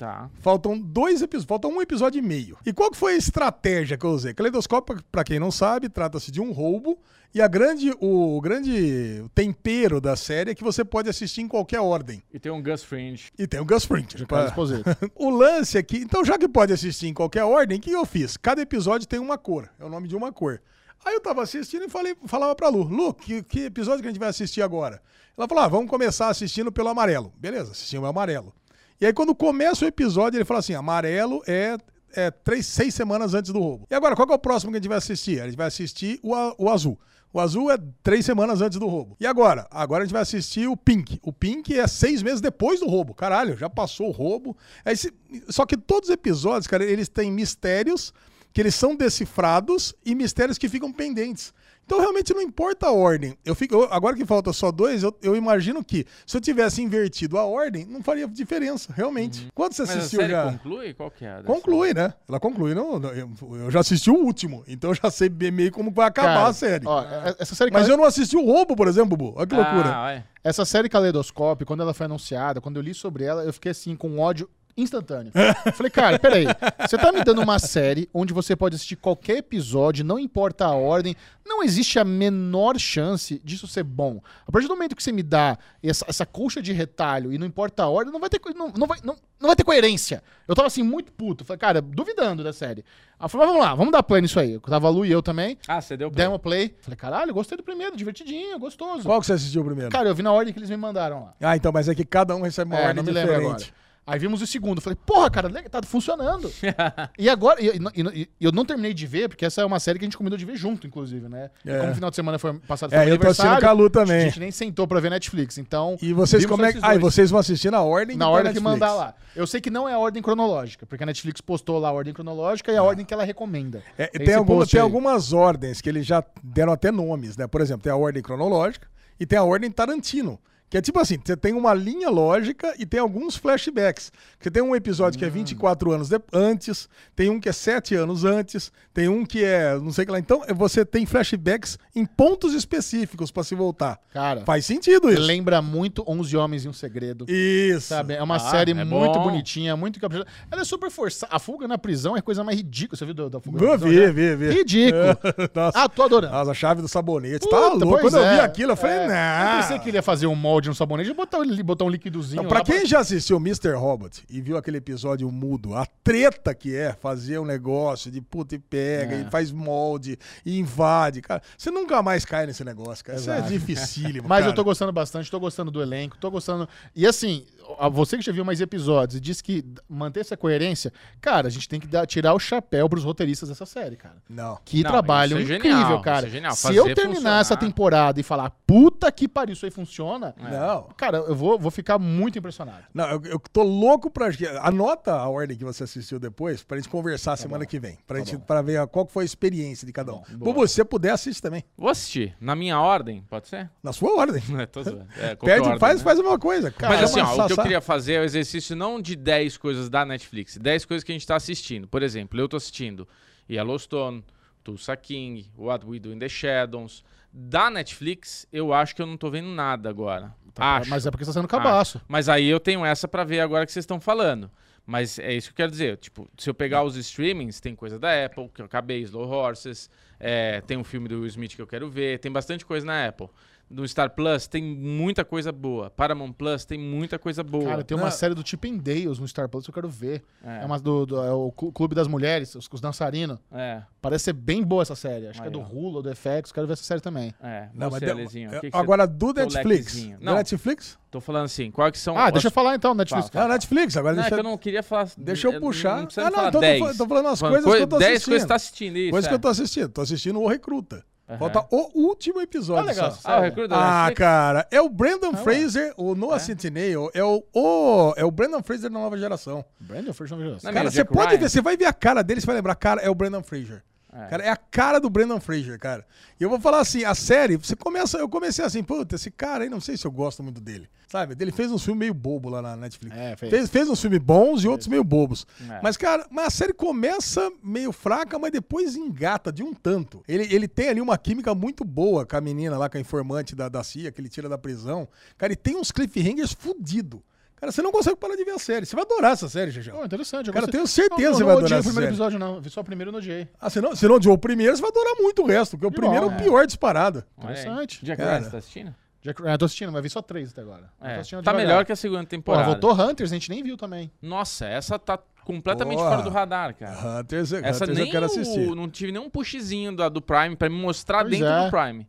Tá. Faltam dois episódios, falta um episódio e meio. E qual que foi a estratégia que eu usei? Caleidoscópio, pra quem não sabe, trata-se de um roubo. E a grande, o grande tempero da série é que você pode assistir em qualquer ordem. E tem um Gus Fringe. E tem o Gus Fring. Carlos Esposito. O lance aqui, então já que pode assistir em qualquer ordem, o que eu fiz? Cada episódio tem uma cor, é o nome de uma cor. Aí eu tava assistindo e falei, falava pra Lu, Lu, que, que episódio que a gente vai assistir agora? Ela falou, ah, vamos começar assistindo pelo amarelo. Beleza, assistimos o amarelo. E aí quando começa o episódio, ele fala assim, amarelo é, é três, seis semanas antes do roubo. E agora, qual é o próximo que a gente vai assistir? A gente vai assistir o, o azul. O azul é três semanas antes do roubo. E agora? Agora a gente vai assistir o Pink. O Pink é seis meses depois do roubo. Caralho, já passou o roubo. Aí se- Só que todos os episódios, cara, eles têm mistérios que eles são decifrados e mistérios que ficam pendentes. Então realmente não importa a ordem. Eu fico, eu- agora que falta só dois, eu, eu imagino que se eu tivesse invertido a ordem, não faria diferença, realmente. Quando você Mas a assistiu série já? conclui? Qual que é? Conclui, né? Ela conclui. Não, não, eu, eu já assisti o último, então eu já sei bem meio como vai acabar Cara, a série. Ó, é- essa série Mas eu não assisti o roubo, por exemplo, Bubu. Olha que loucura. Ah, ué. Essa série Caleidoscópio, quando ela foi anunciada, quando eu li sobre ela, eu fiquei assim, com ódio instantâneo. Eu Falei, cara, peraí. Você tá me dando uma série onde você pode assistir qualquer episódio, não importa a ordem, não existe a menor chance disso ser bom. A partir do momento que você me dá essa, essa colcha de retalho e não importa a ordem, não vai ter, não, não vai, não, não vai ter coerência. Eu tava assim, muito puto. Falei, cara, duvidando da série. Aí eu falei, mas vamos lá, vamos dar play nisso aí. Eu tava a Lu e eu também. Ah, você deu play. Demos play. Falei, caralho, gostei do primeiro, divertidinho, gostoso. Qual que você assistiu primeiro? Cara, eu vi na ordem que eles me mandaram lá. Ah, então, mas é que cada um recebe uma É, ordem não me lembro diferente. agora. Aí vimos o segundo. Falei, porra, cara, tá funcionando. e agora, e, e- e- eu não terminei de ver, porque essa é uma série que a gente combinou de ver junto, inclusive, né? É. Como o final de semana foi passado foi É, meu eu tô assistindo aniversário, com a também. gente nem sentou pra ver Netflix, então... E vocês como é. Ah, e vocês vão assistir na ordem Na tá ordem que mandar lá. Eu sei que não é a ordem cronológica, porque a Netflix postou lá a ordem cronológica e a ordem que ela recomenda. É, Tem post tem algumas ordens que eles já deram até nomes, né? Por exemplo, tem a ordem cronológica e tem a ordem Tarantino. Que é tipo assim, você tem uma linha lógica e tem alguns flashbacks. Você tem um episódio Hum. que é 24 anos de- antes, tem um que é 7 anos antes, tem um que é não sei o que lá. Então, você tem flashbacks em pontos específicos pra se voltar. Cara, Faz sentido isso. lembra muito 11 Homens e um Segredo. Isso. Sabe? É uma Ah, série é muito bom. bonitinha, muito caprichosa. Ela é super forçada. A fuga na prisão é a coisa mais ridícula. Você viu do- da fuga Vou na prisão? ver, já? ver, ver. Ridículo. Nossa, Ah, tô adorando. nossa, a chave do sabonete. Puta, tá louco. Quando eu vi é. aquilo, eu falei, É. não. Eu pensei que ele ia fazer um molde no sabonete e botar, um- botar um liquidozinho. Não, pra quem já assistiu Mr. Robot e viu aquele episódio mudo, a treta que é fazer um negócio de puta e pega, É. e faz molde, e invade, cara. Você nunca mais cai nesse negócio, cara. Isso é Exato. dificílimo. Mas cara. eu tô gostando bastante, tô gostando do elenco, tô gostando. E assim, a- você que já viu mais episódios e disse que manter essa coerência, cara, a gente tem que dar- tirar o chapéu pros roteiristas dessa série, cara. Não. Que Não, trabalho isso é incrível, genial, cara. isso é genial. Se Fazer eu terminar funcionar. essa temporada e falar, puta que pariu, isso aí funciona, Não. Cara, eu vou, vou ficar muito impressionado. Não, eu, eu tô louco pra. Anota a ordem que você assistiu depois pra gente conversar semana que vem. Pra, gente, pra ver qual foi a experiência de cada um. Bubu, se você puder, assiste também. Vou assistir. Na minha ordem, pode ser? Na sua ordem. É, tô zoando. É, ordem, faz, né? faz a mesma coisa. Mas Chama assim, ó, o que eu Sassá. queria fazer é o exercício não de 10 coisas da Netflix, 10 coisas que a gente tá assistindo. Por exemplo, eu tô assistindo Yellowstone, Tulsa King, What We Do in the Shadows. Da Netflix, eu acho que eu não tô vendo nada agora. acho. Mas é porque você tá sendo cabaço. Mas aí eu tenho essa pra ver agora que vocês estão falando. Mas é isso que eu quero dizer. Tipo, se eu pegar os streamings, tem coisa da Apple, que eu acabei, Slow Horses, é, tem um filme do Will Smith que eu quero ver, tem bastante coisa na Apple. No Star Plus tem muita coisa boa. Paramount Plus tem muita coisa boa. Cara, tem uma Não. série do Chip and Dales no Star Plus que eu quero ver. É. É, uma do, do- é o Clu- Clube das Mulheres, os, os dançarinos. É, Parece ser bem boa essa série. Acho que é Aí, do. Hulu, do FX. Quero ver essa série também. é. Não, mas deu- Alezinho, o é, que que agora do Netflix. Do Não. Netflix? Tô falando assim, quais que são... Ah, as- deixa eu falar então, Netflix. Fala, Não, Netflix. Agora Não, é deixa, que eu não queria falar... deixa eu não- puxar. Não precisa Ah, não, falar então tô 10. tô falando as coisas que eu tô 10 assistindo. coisas que você tá assistindo, isso. Coisa que é. eu tô assistindo. Tô assistindo o Recruta. Aham. Falta o último episódio. Ah, legal. só. Ah, o Recruta da Ah, cara, é o Brandon ué. Fraser, o Noah Centineo, é o, o- é o Brandon Fraser da nova geração. Brandon First Não Não, Cara, você pode Ryan. ver, você vai ver a cara dele, você vai lembrar, cara, é o Brandon Fraser. É. Cara, é a cara do Brandon Fraser, cara. E eu vou falar assim, a série, você começa, eu comecei assim, puta, esse cara aí, não sei se eu gosto muito dele. Sabe? Ele fez uns filmes meio bobo lá na Netflix. É, fez. fez. Fez uns filmes bons e outros meio bobos. É. Mas, cara, mas a série começa meio fraca, mas depois engata de um tanto. Ele, ele tem ali uma química muito boa com a menina lá, com a informante da, da CIA, que ele tira da prisão. Cara, ele tem uns cliffhangers fudidos. Cara, você não consegue parar de ver a série. Você vai adorar essa série, Xixão. Oh, interessante. eu Cara, gostei. tenho certeza Não, que você não, vai não odiei adorar o primeiro série. episódio, não. Vi só o primeiro e não odiei. Ah, se não, se não odiou o primeiro, você vai adorar muito o resto, porque o primeiro bom, é o é. pior disparado. Aí. Interessante. Jack. Ryan, você tá assistindo? Jack, é, tô assistindo, mas vi só três até agora. Eu É, tá devagar. melhor que a segunda Pô, temporada. voltou Hunters, a gente nem viu também. Nossa, essa tá completamente Boa. fora do radar, cara. Hunters, Essa Hunters nem eu quero o- assistir. não tive nenhum pushzinho da, do Prime pra me mostrar Pois dentro é. do Prime.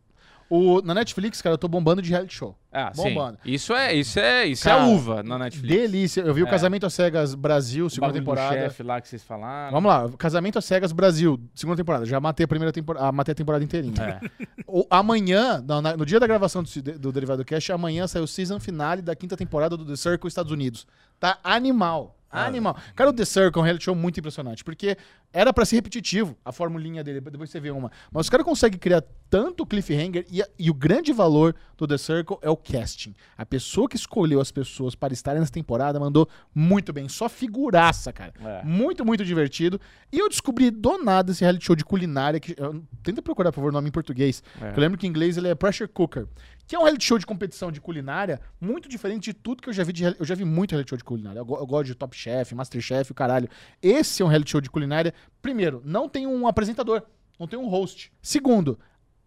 O, na Netflix, cara, eu tô bombando de reality show. Ah, Bombando. sim. Isso é, isso é, isso Cara, é uva na Netflix. Delícia. Eu vi o É. Casamento às Cegas Brasil, O segunda temporada. chefe lá que vocês falaram. Vamos lá, Casamento às Cegas Brasil, segunda temporada. Já matei a primeira temporada, matei a temporada inteirinha. É. O- amanhã, na- no dia da gravação do, do Derivado Cash, amanhã sai o season finale da quinta temporada do The Circle Estados Unidos. Tá animal. Ah, Animal. Cara, o The Circle é um reality show muito impressionante, porque era pra ser repetitivo a formulinha dele, depois você vê uma. Mas os caras conseguem criar tanto cliffhanger e, e o grande valor do The Circle é o casting. A pessoa que escolheu as pessoas para estarem nessa temporada mandou muito bem. Só figuraça, cara. É. Muito, muito divertido. E eu descobri do nada esse reality show de culinária. Que, eu- tenta procurar, por favor, o nome em português. É. Eu lembro que em inglês ele é Pressure Cooker. Que é um reality show de competição de culinária muito diferente de tudo que eu já vi. De, eu já vi muito reality show de culinária. Eu, eu gosto de Top Chef, Masterchef, o caralho. Esse é um reality show de culinária. Primeiro, não tem um apresentador. Não tem um host. Segundo,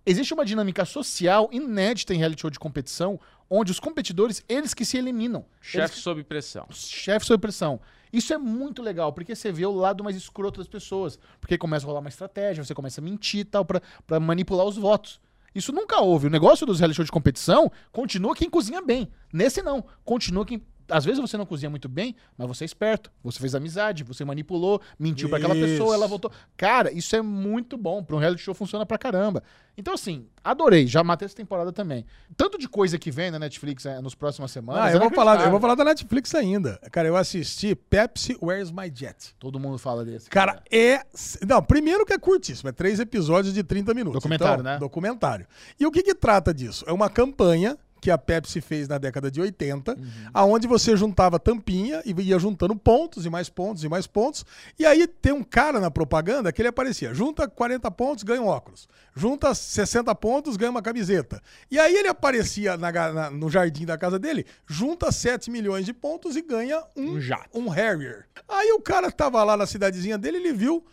existe uma dinâmica social inédita em reality show de competição, onde os competidores, eles que se eliminam. Chefe sob pressão. chefe sob pressão. Isso é muito legal, porque você vê o lado mais escroto das pessoas. Porque começa a rolar uma estratégia, você começa a mentir e tal, pra, pra manipular os votos. Isso nunca houve. O negócio dos reality shows de competição continua quem cozinha bem. Nesse não. Continua quem. Às vezes você não cozinha muito bem, mas você é esperto. Você fez amizade, você manipulou, mentiu pra aquela pessoa, ela voltou. Cara, isso é muito bom. Pra um reality show funciona pra caramba. Então, assim, adorei. Já matei essa temporada também. Tanto de coisa que vem na Netflix é, nos próximas semanas. Ah, eu vou, falar, eu vou falar da Netflix ainda. Cara, eu assisti Pepsi Where's My Jet. Todo mundo fala desse. Cara, é. Não, primeiro que é curtíssimo, é três episódios de 30 minutos. Documentário, Então, né? Documentário. E o que que trata disso? É uma campanha que a Pepsi fez na década de 80, Uhum. aonde você juntava tampinha e ia juntando pontos e mais pontos e mais pontos. E aí tem um cara na propaganda que ele aparecia: junta 40 pontos, ganha um óculos. Junta 60 pontos, ganha uma camiseta. E aí ele aparecia na na- no jardim da casa dele, junta 7 milhões de pontos e ganha um, Um jato. um Harrier. Aí o cara que tava lá na cidadezinha dele, ele viu.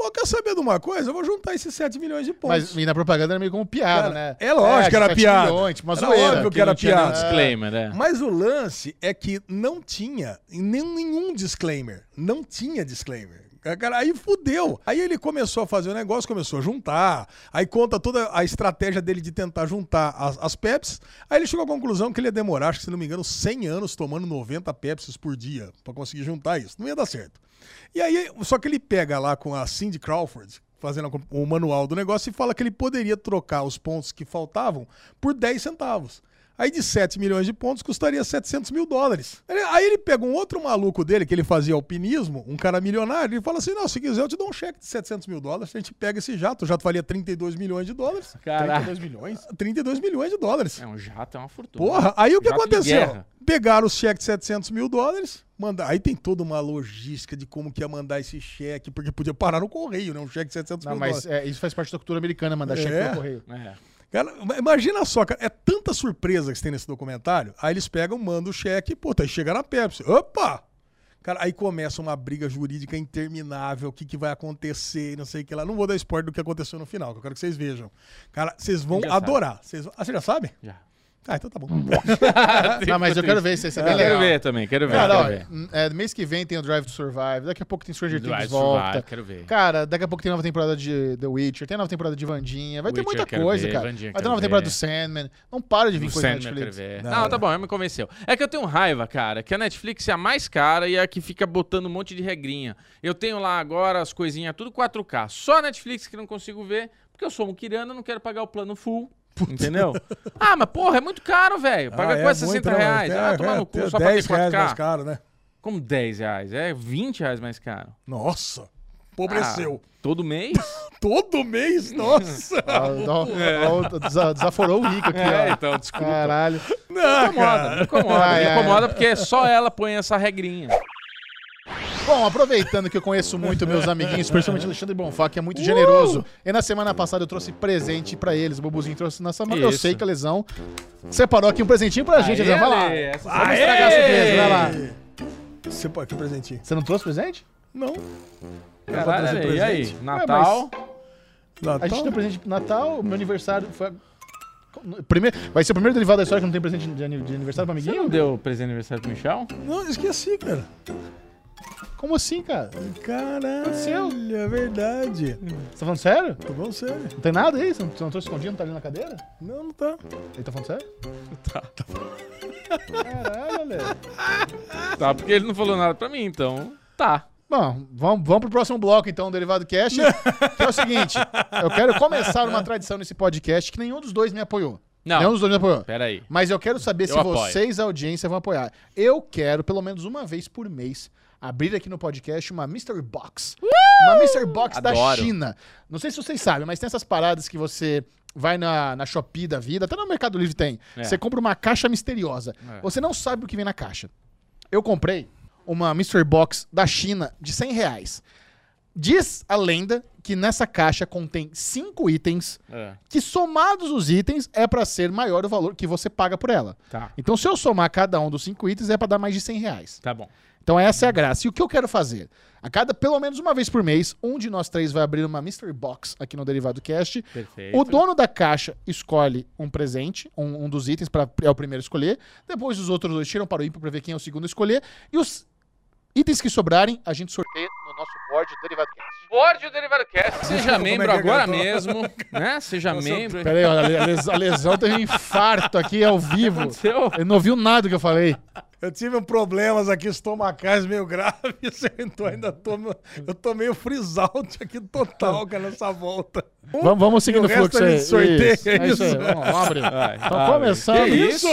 Pô, quer saber de uma coisa? Eu vou juntar esses 7 milhões de pontos. Mas e na propaganda era meio como piada, Cara, né? é lógico que era 7 piada. Milhões, tipo, Era zoeira. óbvio que era piada. disclaimer, né? Mas o lance é que não tinha nenhum disclaimer. Não tinha disclaimer. Cara, aí fudeu. Aí ele começou a fazer o negócio, começou a juntar. Aí conta toda a estratégia dele de tentar juntar as, as Pepsis. Aí ele chegou à conclusão que ele ia demorar, acho que se não me engano, 100 anos tomando 90 Pepsis por dia pra conseguir juntar isso. Não ia dar certo. E aí, só que ele pega lá com a Cindy Crawford, fazendo o manual do negócio, e fala que ele poderia trocar os pontos que faltavam por 10 centavos. Aí de 7 milhões de pontos custaria 700 mil dólares. Aí ele pega um outro maluco dele, que ele fazia alpinismo, um cara milionário, e fala assim: não, se quiser eu te dou um cheque de 700 mil dólares, a gente pega esse jato. O jato valia 32 milhões de dólares. Caraca. 32 milhões? 32 milhões de dólares. É um jato, é uma fortuna. Porra, aí o que Jato aconteceu? Pegaram o cheque de 700 mil dólares, manda... aí tem toda uma logística de como que ia mandar esse cheque, porque podia parar no correio, né? Um cheque de 700 Não, mil mas dólares. é, isso faz parte da cultura americana, mandar cheque É. no correio. É. Cara, imagina só, cara, é tanta surpresa que você tem nesse documentário, aí eles pegam, mandam o cheque, puta, aí chega na Pepsi, opa! Cara, aí começa uma briga jurídica interminável, o que, que vai acontecer, não sei o que lá. Não vou dar spoiler do que aconteceu no final, que eu quero que vocês vejam. Cara, vocês vão sabe. adorar. Vocês... Ah, você já sabe? Já. Ah, então tá bom. Não, mas eu quero ver se esse é bem quero legal. ver também, quero ver. Cara, ó, quero ver. é, mês que vem tem o Drive to Survive, daqui a pouco tem Stranger Drive Things volta. Survive, quero ver. Cara, daqui a pouco tem nova temporada de The Witcher, tem nova temporada de Vandinha, vai ter Witcher, muita quero coisa, ver, cara. Vandinha, vai ter quero nova temporada ver. do Sandman. Não para de vir Do coisa Sandman, Netflix. quero ver. Não, não. tá bom, me convenceu. É que eu tenho raiva, cara, que a Netflix é a mais cara e é a que fica botando um monte de regrinha. Eu tenho lá agora as coisinhas tudo 4K. Só a Netflix que não consigo ver, porque eu sou um quirano, não quero pagar o plano full. Entendeu? ah, mas porra, é muito caro, velho. Paga Ah, é quase muito, 60 né, mano? reais. É, ah, tomar é, no cu, é só pra ter 10 reais mais 4K. caro, né? Como 10 reais? É 20 reais mais caro. Nossa, empobreceu. Ah, todo mês? Todo mês? Nossa! Ó, desa- desaforou o rico aqui, é, ó. então, desculpa. Caralho. Não, Me incomoda, me incomoda, Ai, me ai, incomoda porque só ela põe essa regrinha. Bom, aproveitando que eu conheço muito meus amiguinhos, principalmente Alexandre Bonfá, que é muito generoso. E na semana passada eu trouxe presente pra eles. O Bobuzinho trouxe na semana. Eu sei que a Lesão separou aqui um presentinho pra gente. Lesão. Vai lá. Vamos estragar a surpresa, vai lá. Você pode que presentinho? Você não trouxe presente? Não. Caralho, trazer Ale, e aí? presente? Natal? Natal? A gente tem um presente pro Natal, meu aniversário foi. Primeiro, vai ser o primeiro derivado da história que não tem presente de ani- de aniversário pra Você amiguinho? não deu presente de aniversário pro Michel? Não, esqueci, cara. Como assim, cara? Caralho, Aconteceu. é verdade. Você tá falando sério? Tô falando sério. Não tem nada aí? Você não, você não trouxe escondido, não tá ali na cadeira? Não, não tá. Ele tá falando sério? Tá. Caralho, Ale. Tá, porque ele não falou nada pra mim, então tá. Bom, vamos, vamos pro próximo bloco, então, do Derivado Cast. que é o seguinte: eu quero começar uma tradição nesse podcast que nenhum dos dois me apoiou. Não. Nenhum dos dois me apoiou. Pera aí. Mas eu quero saber se apoio. vocês, a audiência, vão apoiar. Eu quero, pelo menos uma vez por mês, abrir aqui no podcast uma Mystery Box. Uma Mystery Box da Adoro. China. Não sei se vocês sabem, mas tem essas paradas que você vai na, na Shopee da vida, até no Mercado Livre tem. É. Você compra uma caixa misteriosa. É. Você não sabe o que vem na caixa. Eu comprei uma Mystery Box da China de 100 reais. Diz a lenda que nessa caixa contém cinco itens É, que somados os itens é pra ser maior o valor que você paga por ela. tá. Então, se eu somar cada um dos cinco itens, é pra dar mais de 100 reais. Tá bom. Então, essa é a graça. E o que eu quero fazer? A cada, pelo menos uma vez por mês, um de nós três vai abrir uma Mystery Box aqui no Derivado Cast. Perfeito. O dono da caixa escolhe um presente, um, um dos itens, para é o primeiro a escolher. Depois, os outros dois tiram para o ímpar pra ver quem é o segundo a escolher. E os itens que sobrarem, a gente sorteia no nosso board do Derivado Cast. Board do Derivado Cast. Seja Como é membro é agora tô? mesmo, né? Seja membro. Pera aí, olha, a les- a lesão teve um infarto aqui ao vivo. Aconteceu? Ele não ouviu nada do que eu falei. Eu tive um problemas aqui estomacais meio graves, então ainda tô, eu tô meio freeze out aqui total, cara, nessa volta. Vamos, vamos seguindo o fluxo aí. gente sorteia, Isso, é é isso aí. isso? Vamos, vamos abrir. Vai, Então, abre. começando. Que isso?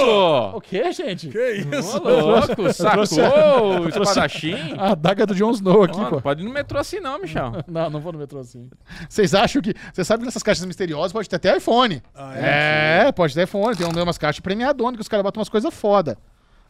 O que, gente? Que isso? Ô, louco, sacou o espadachim? A adaga do Jon Snow aqui, não pô. pode ir no metrô assim não, Michel. Não, não vou no metrô assim. Vocês acham que. Você sabe que nessas caixas misteriosas pode ter até iPhone. Ah, é? pode ter iPhone. Tem um- umas caixas premiadonas que os caras botam umas coisas foda.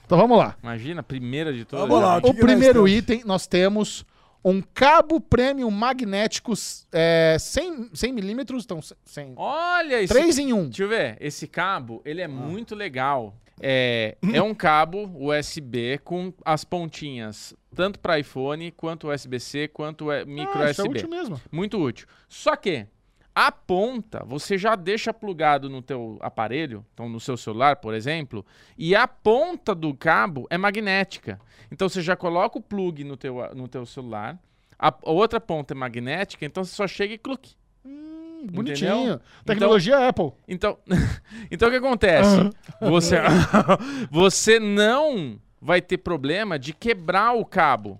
Então vamos lá. Imagina, a primeira de todas. Vamos lá, O que nós primeiro item, nós temos um cabo premium magnético é, 100, 100 milímetros, então 100, Olha isso. 3 em 1. Deixa eu ver. Esse cabo, ele é Ah. muito legal. É, é um cabo USB com as pontinhas, tanto para iPhone, quanto USB-C, quanto é micro ah, isso é USB. útil mesmo. Muito útil. Só que a ponta você já deixa plugado no teu aparelho, então no seu celular, por exemplo, e a ponta do cabo é magnética. Então você já coloca o plug no teu, no teu celular, a, a outra ponta é magnética, então você só chega e cluque. Hum, bonitinho. Entendeu? Tecnologia Apple. Então, então o que acontece? Você, você não vai ter problema de quebrar o cabo.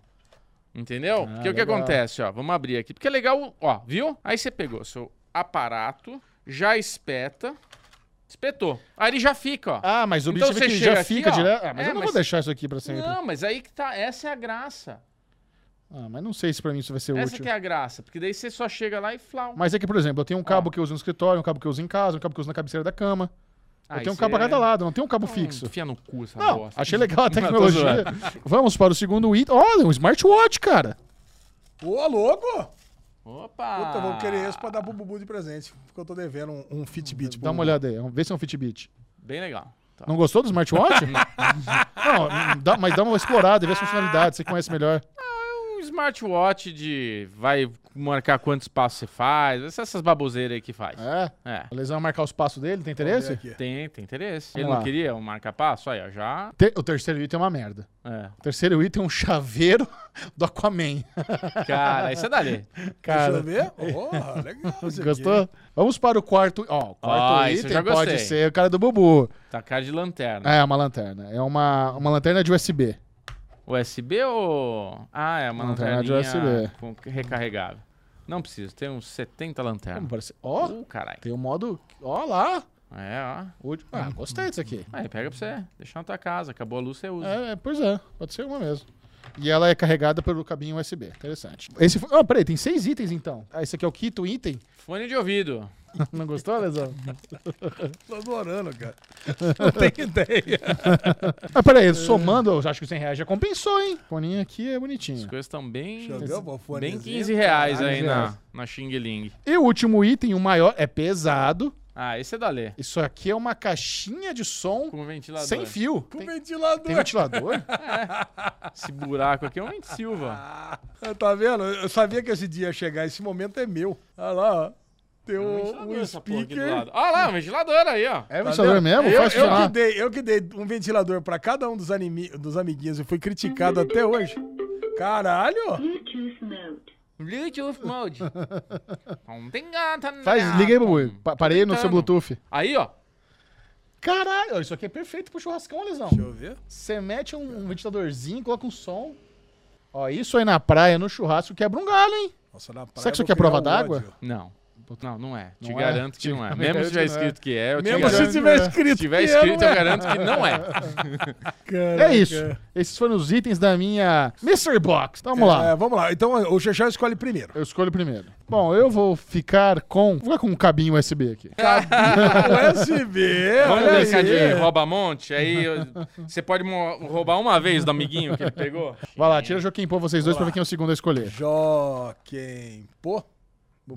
Entendeu? Ah, Porque o que legal. acontece, ó, vamos abrir aqui, porque é legal, ó, viu? Aí você pegou seu aparato, já espeta, Espetou. Aí ele já fica, ó. Ah, mas o Então objetivo é que já fica direto. Ah, mas É, eu não mas- vou deixar isso aqui pra sempre. Não, mas aí que tá. Essa é a graça. Ah, mas não sei se pra mim isso vai ser Essa útil. que é a graça. Porque daí você só chega lá e flau. Mas é que, por exemplo, eu tenho um cabo Ó. que eu uso no escritório, um cabo que eu uso em casa, um cabo que eu uso na cabeceira da cama. Ah, eu tenho um cabo é- cada lado, não tenho um cabo Não, fixo. Enfia no cu essa Não, bosta. achei legal a Não, tecnologia. Vamos para o segundo item. Olha, um smartwatch, cara. Ô, louco! Opa! Puta, eu vou querer esse pra dar pro Bubu de presente. Porque eu tô devendo um, um Fitbit. Dá uma olhada aí, vamos ver se é um Fitbit. Bem legal. Tá. Não gostou do smartwatch? não, dá- mas dá uma explorada e vê as funcionalidades, você conhece melhor. Um smartwatch de. Vai marcar quantos passos você faz. Essas baboseiras aí que faz. É? É. A lesão marcar os passos dele, tem interesse? Aqui. Tem, tem interesse. Vamos Ele não lá. queria um marca-passo? Aí, ó, já. Te- o terceiro item é uma merda. É. O terceiro item é um chaveiro do Aquaman. Cara, isso é dali. Deixa Cara, eu ver. Oh, legal. aqui. gostou? Vamos para o quarto. Ó, o quarto Ah, isso eu já item pode gostei. ser o cara do Bubu. Tá cara de lanterna. É, uma lanterna. É uma, uma lanterna de USB. USB ou. Ah, é uma Lanterna de USB. com recarregável. Não preciso, tem uns 70 lanternas. Como parece? Ó, Uh, caralho. tem o modo. Ó lá. É, ó. O- Ah, gostei disso aqui. Aí pega pra você, deixar na tua casa. Acabou a luz, você usa. É, é, pois é, pode ser uma mesmo. E ela é carregada pelo cabinho USB. Interessante. Esse foi... Ah, peraí, tem seis itens então. Ah, esse aqui é o quinto item. Fone de ouvido. Não gostou, Lesão? Tô adorando, cara. Não tenho ideia. ah, peraí, somando, eu acho que 100 reais já compensou, hein? O foninho aqui é As bonitinho. coisas estão bem. Deixa eu ver Bem fonezinho. 15 reais aí Caralho, na, reais. na Xing Ling. E o último item, o maior, é pesado. Ah, esse é da Lê. Isso aqui é uma caixinha de som Com ventilador. sem fio. Com Tem, ventilador. tem ventilador? Esse buraco aqui é um Silva. Ah, tá vendo? Eu sabia que esse dia ia chegar. Esse momento é meu. Olha lá, ó. Tem Um um, um speaker. Olha lá, um ventilador aí, ó. É Tá ventilador mesmo? Eu, Faz eu, que dei, eu que dei um ventilador pra cada um dos, animi, dos amiguinhos e fui criticado até hoje. Caralho! Bluetooth mode. Bluetooth mode. Faz, liga aí, Bubu. Pa- Parei no seu. Bluetooth. Aí, ó. Caralho, isso aqui é perfeito pro churrascão, Lesão. Deixa eu ver. Você mete um, um ventiladorzinho, coloca um som. Ó, isso aí na praia, no churrasco, quebra um galho, hein? Nossa, na praia Será que isso eu aqui é prova d'água? Não. Não, não é. Te Não é? garanto que Te- não é. me Mesmo se tiver é. escrito que é, eu te Mesmo se tiver Se escrito tiver que escrito, é, eu garanto que não é. É isso. Esses foram os itens da minha Mystery Box. Então, vamos lá. É, vamos lá. Então o Xexé escolhe primeiro. Eu escolho primeiro. Bom, eu vou ficar com. Vou ficar com um cabinho USB aqui. USB. Vamos aí. de rouba-monte? Aí eu- você pode roubar uma vez do amiguinho que ele pegou? Vai lá, tira Joaquim Pô, vocês dois, pra ver quem é o segundo a escolher. Joaquim. Pô,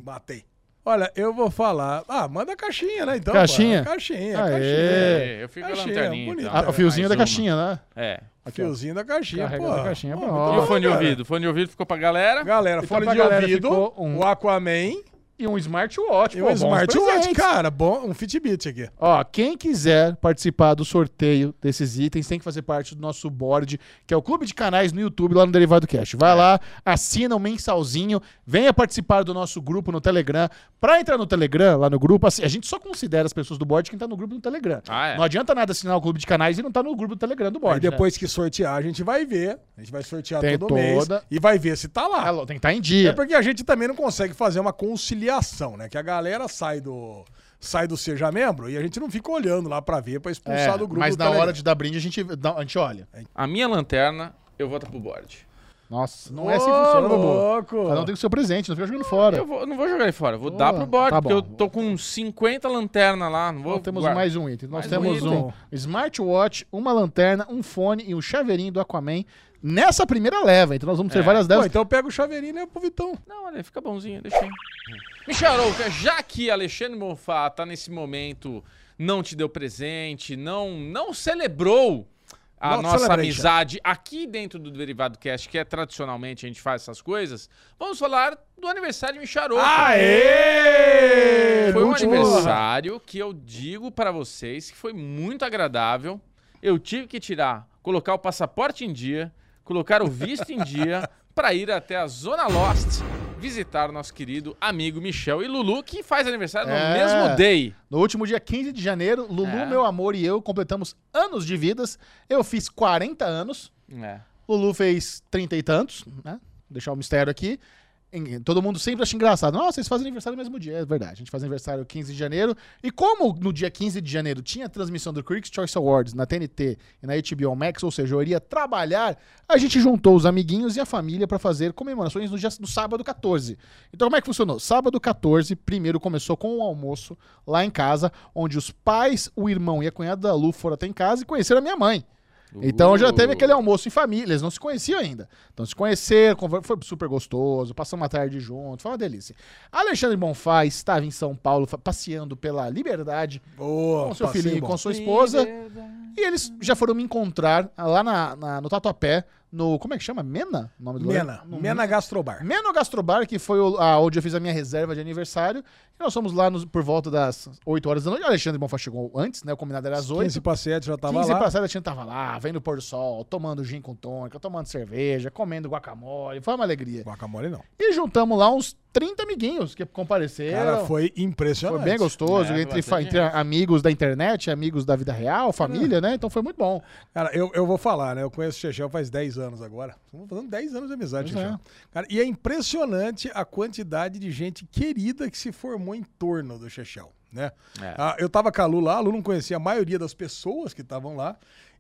matei. Olha, eu vou falar. Ah, manda a caixinha, né? Então, Caixinha? Pô, caixinha, Aê. caixinha. É, eu fico com a lanterninha. bonito. então. Ah, o fiozinho Mais da uma. caixinha, né? É. Aqui, ó. Fiozinho da caixinha, Carrega pô. da caixinha, Pô, pô. muito E o fone de ouvido? O fone de ouvido ficou pra galera? Galera, Então fone de galera ouvido, ficou um- o Aquaman E um smartwatch, e um smartwatch, cara. Bom, um Fitbit aqui. Ó, quem quiser participar do sorteio desses itens tem que fazer parte do nosso board, que é o Clube de Canais no YouTube, lá no Derivado Cash. Vai lá, assina um mensalzinho, venha participar do nosso grupo no Telegram. Pra entrar no Telegram, lá no grupo, assim, a gente só considera as pessoas do board quem tá no grupo no Telegram. Ah, é. Não adianta nada assinar o Clube de Canais e não tá no grupo do Telegram do board. Aí depois que sortear, a gente vai ver. A gente vai sortear Tem todo mês toda- e vai ver se tá né? lá. É, tem que estar em É dia. porque a gente também não consegue fazer uma conciliação, né? Que a galera sai do sai do seja membro e a gente não fica olhando lá pra ver, pra expulsar É, do grupo. mas do na Telegram. hora de dar brinde a gente, a gente olha. A minha lanterna, eu vou pro board. Nossa, não Ô, é assim que funciona, louco. Cada um tem o seu presente, não fica jogando fora. Eu, vou- não vou jogar ele fora, eu vou Boa, dar pro board, tá porque eu tô com 50 lanternas lá. Não vou Então temos guardar. mais um item. Nós Mais um temos item. um smartwatch, uma lanterna, um fone e um chaveirinho do Aquaman nessa primeira leva. Então nós vamos ter É. várias Pô, delas. então pega o chaveirinho e leva pro Vitão. Não, olha, fica bonzinho, deixa aí. Michel Arouca, já que Alexandre Mofá tá nesse momento, não te deu presente, não, não celebrou a Not nossa amizade aqui dentro do Derivado Cast, que é tradicionalmente a gente faz essas coisas, vamos falar do aniversário de Michel Arouca. Aê! Foi um aniversário que eu digo pra vocês que foi muito agradável. Eu tive que tirar, colocar o passaporte em dia, colocar o visto em dia pra ir até a Zona Lost visitar o nosso querido amigo Michel e Lulu, que faz aniversário no É. mesmo day. No último dia 15 de janeiro, Lulu, É. meu amor e eu completamos anos de vidas. Eu fiz 40 anos. É. Lulu fez 30 e tantos, né? Vou deixar o mistério aqui. Todo mundo sempre acha engraçado. Nossa, vocês fazem aniversário no mesmo dia. É verdade. A gente faz aniversário 15 de janeiro. E como no dia 15 de janeiro tinha a transmissão do Critics' Choice Awards na TNT e na HBO Max, ou seja, eu iria trabalhar, a gente juntou os amiguinhos e a família pra fazer comemorações no, dia, no sábado 14. Então, como é que funcionou? Sábado 14, primeiro começou com um almoço lá em casa, onde os pais, o irmão e a cunhada da Lu foram até em casa e conheceram a minha mãe. Então já teve aquele almoço em família, eles não se conheciam ainda. Então se conheceram, foi super gostoso, passamos uma tarde junto, foi uma delícia. Alexandre Bonfá estava em São Paulo passeando pela Liberdade Boa, com seu filhinho e com sua esposa. E eles já foram me encontrar lá na, na- no Tatuapé, no. Como é que chama? Mena? O nome do lugar? Mena, No Mena Gastrobar. Meno Gastrobar, que foi o- a- onde eu fiz a minha reserva de aniversário. E nós fomos lá nos- por volta das 8 horas da noite. O Alexandre Bonfá chegou antes, né? O combinado era às 8. 15 para 7 já tava 15 lá. pra 7 a gente tava lá, vendo o pôr do sol, tomando gin com tônica, tomando cerveja, comendo guacamole. Foi uma alegria. Guacamole não. E juntamos lá uns 30 amiguinhos que compareceram. Cara, foi impressionante. Foi bem gostoso, É, entre, entre amigos da internet, amigos da vida real, família, né? Então foi muito bom. Cara, eu, eu vou falar, né? Eu conheço o Chechel faz 10 anos agora. Estamos fazendo 10 anos de amizade, é. Cara, e é impressionante a quantidade de gente querida que se formou em torno do Chechel, né? É. Ah, eu tava com a Lu lá, a Lu não conhecia a maioria das pessoas que estavam lá.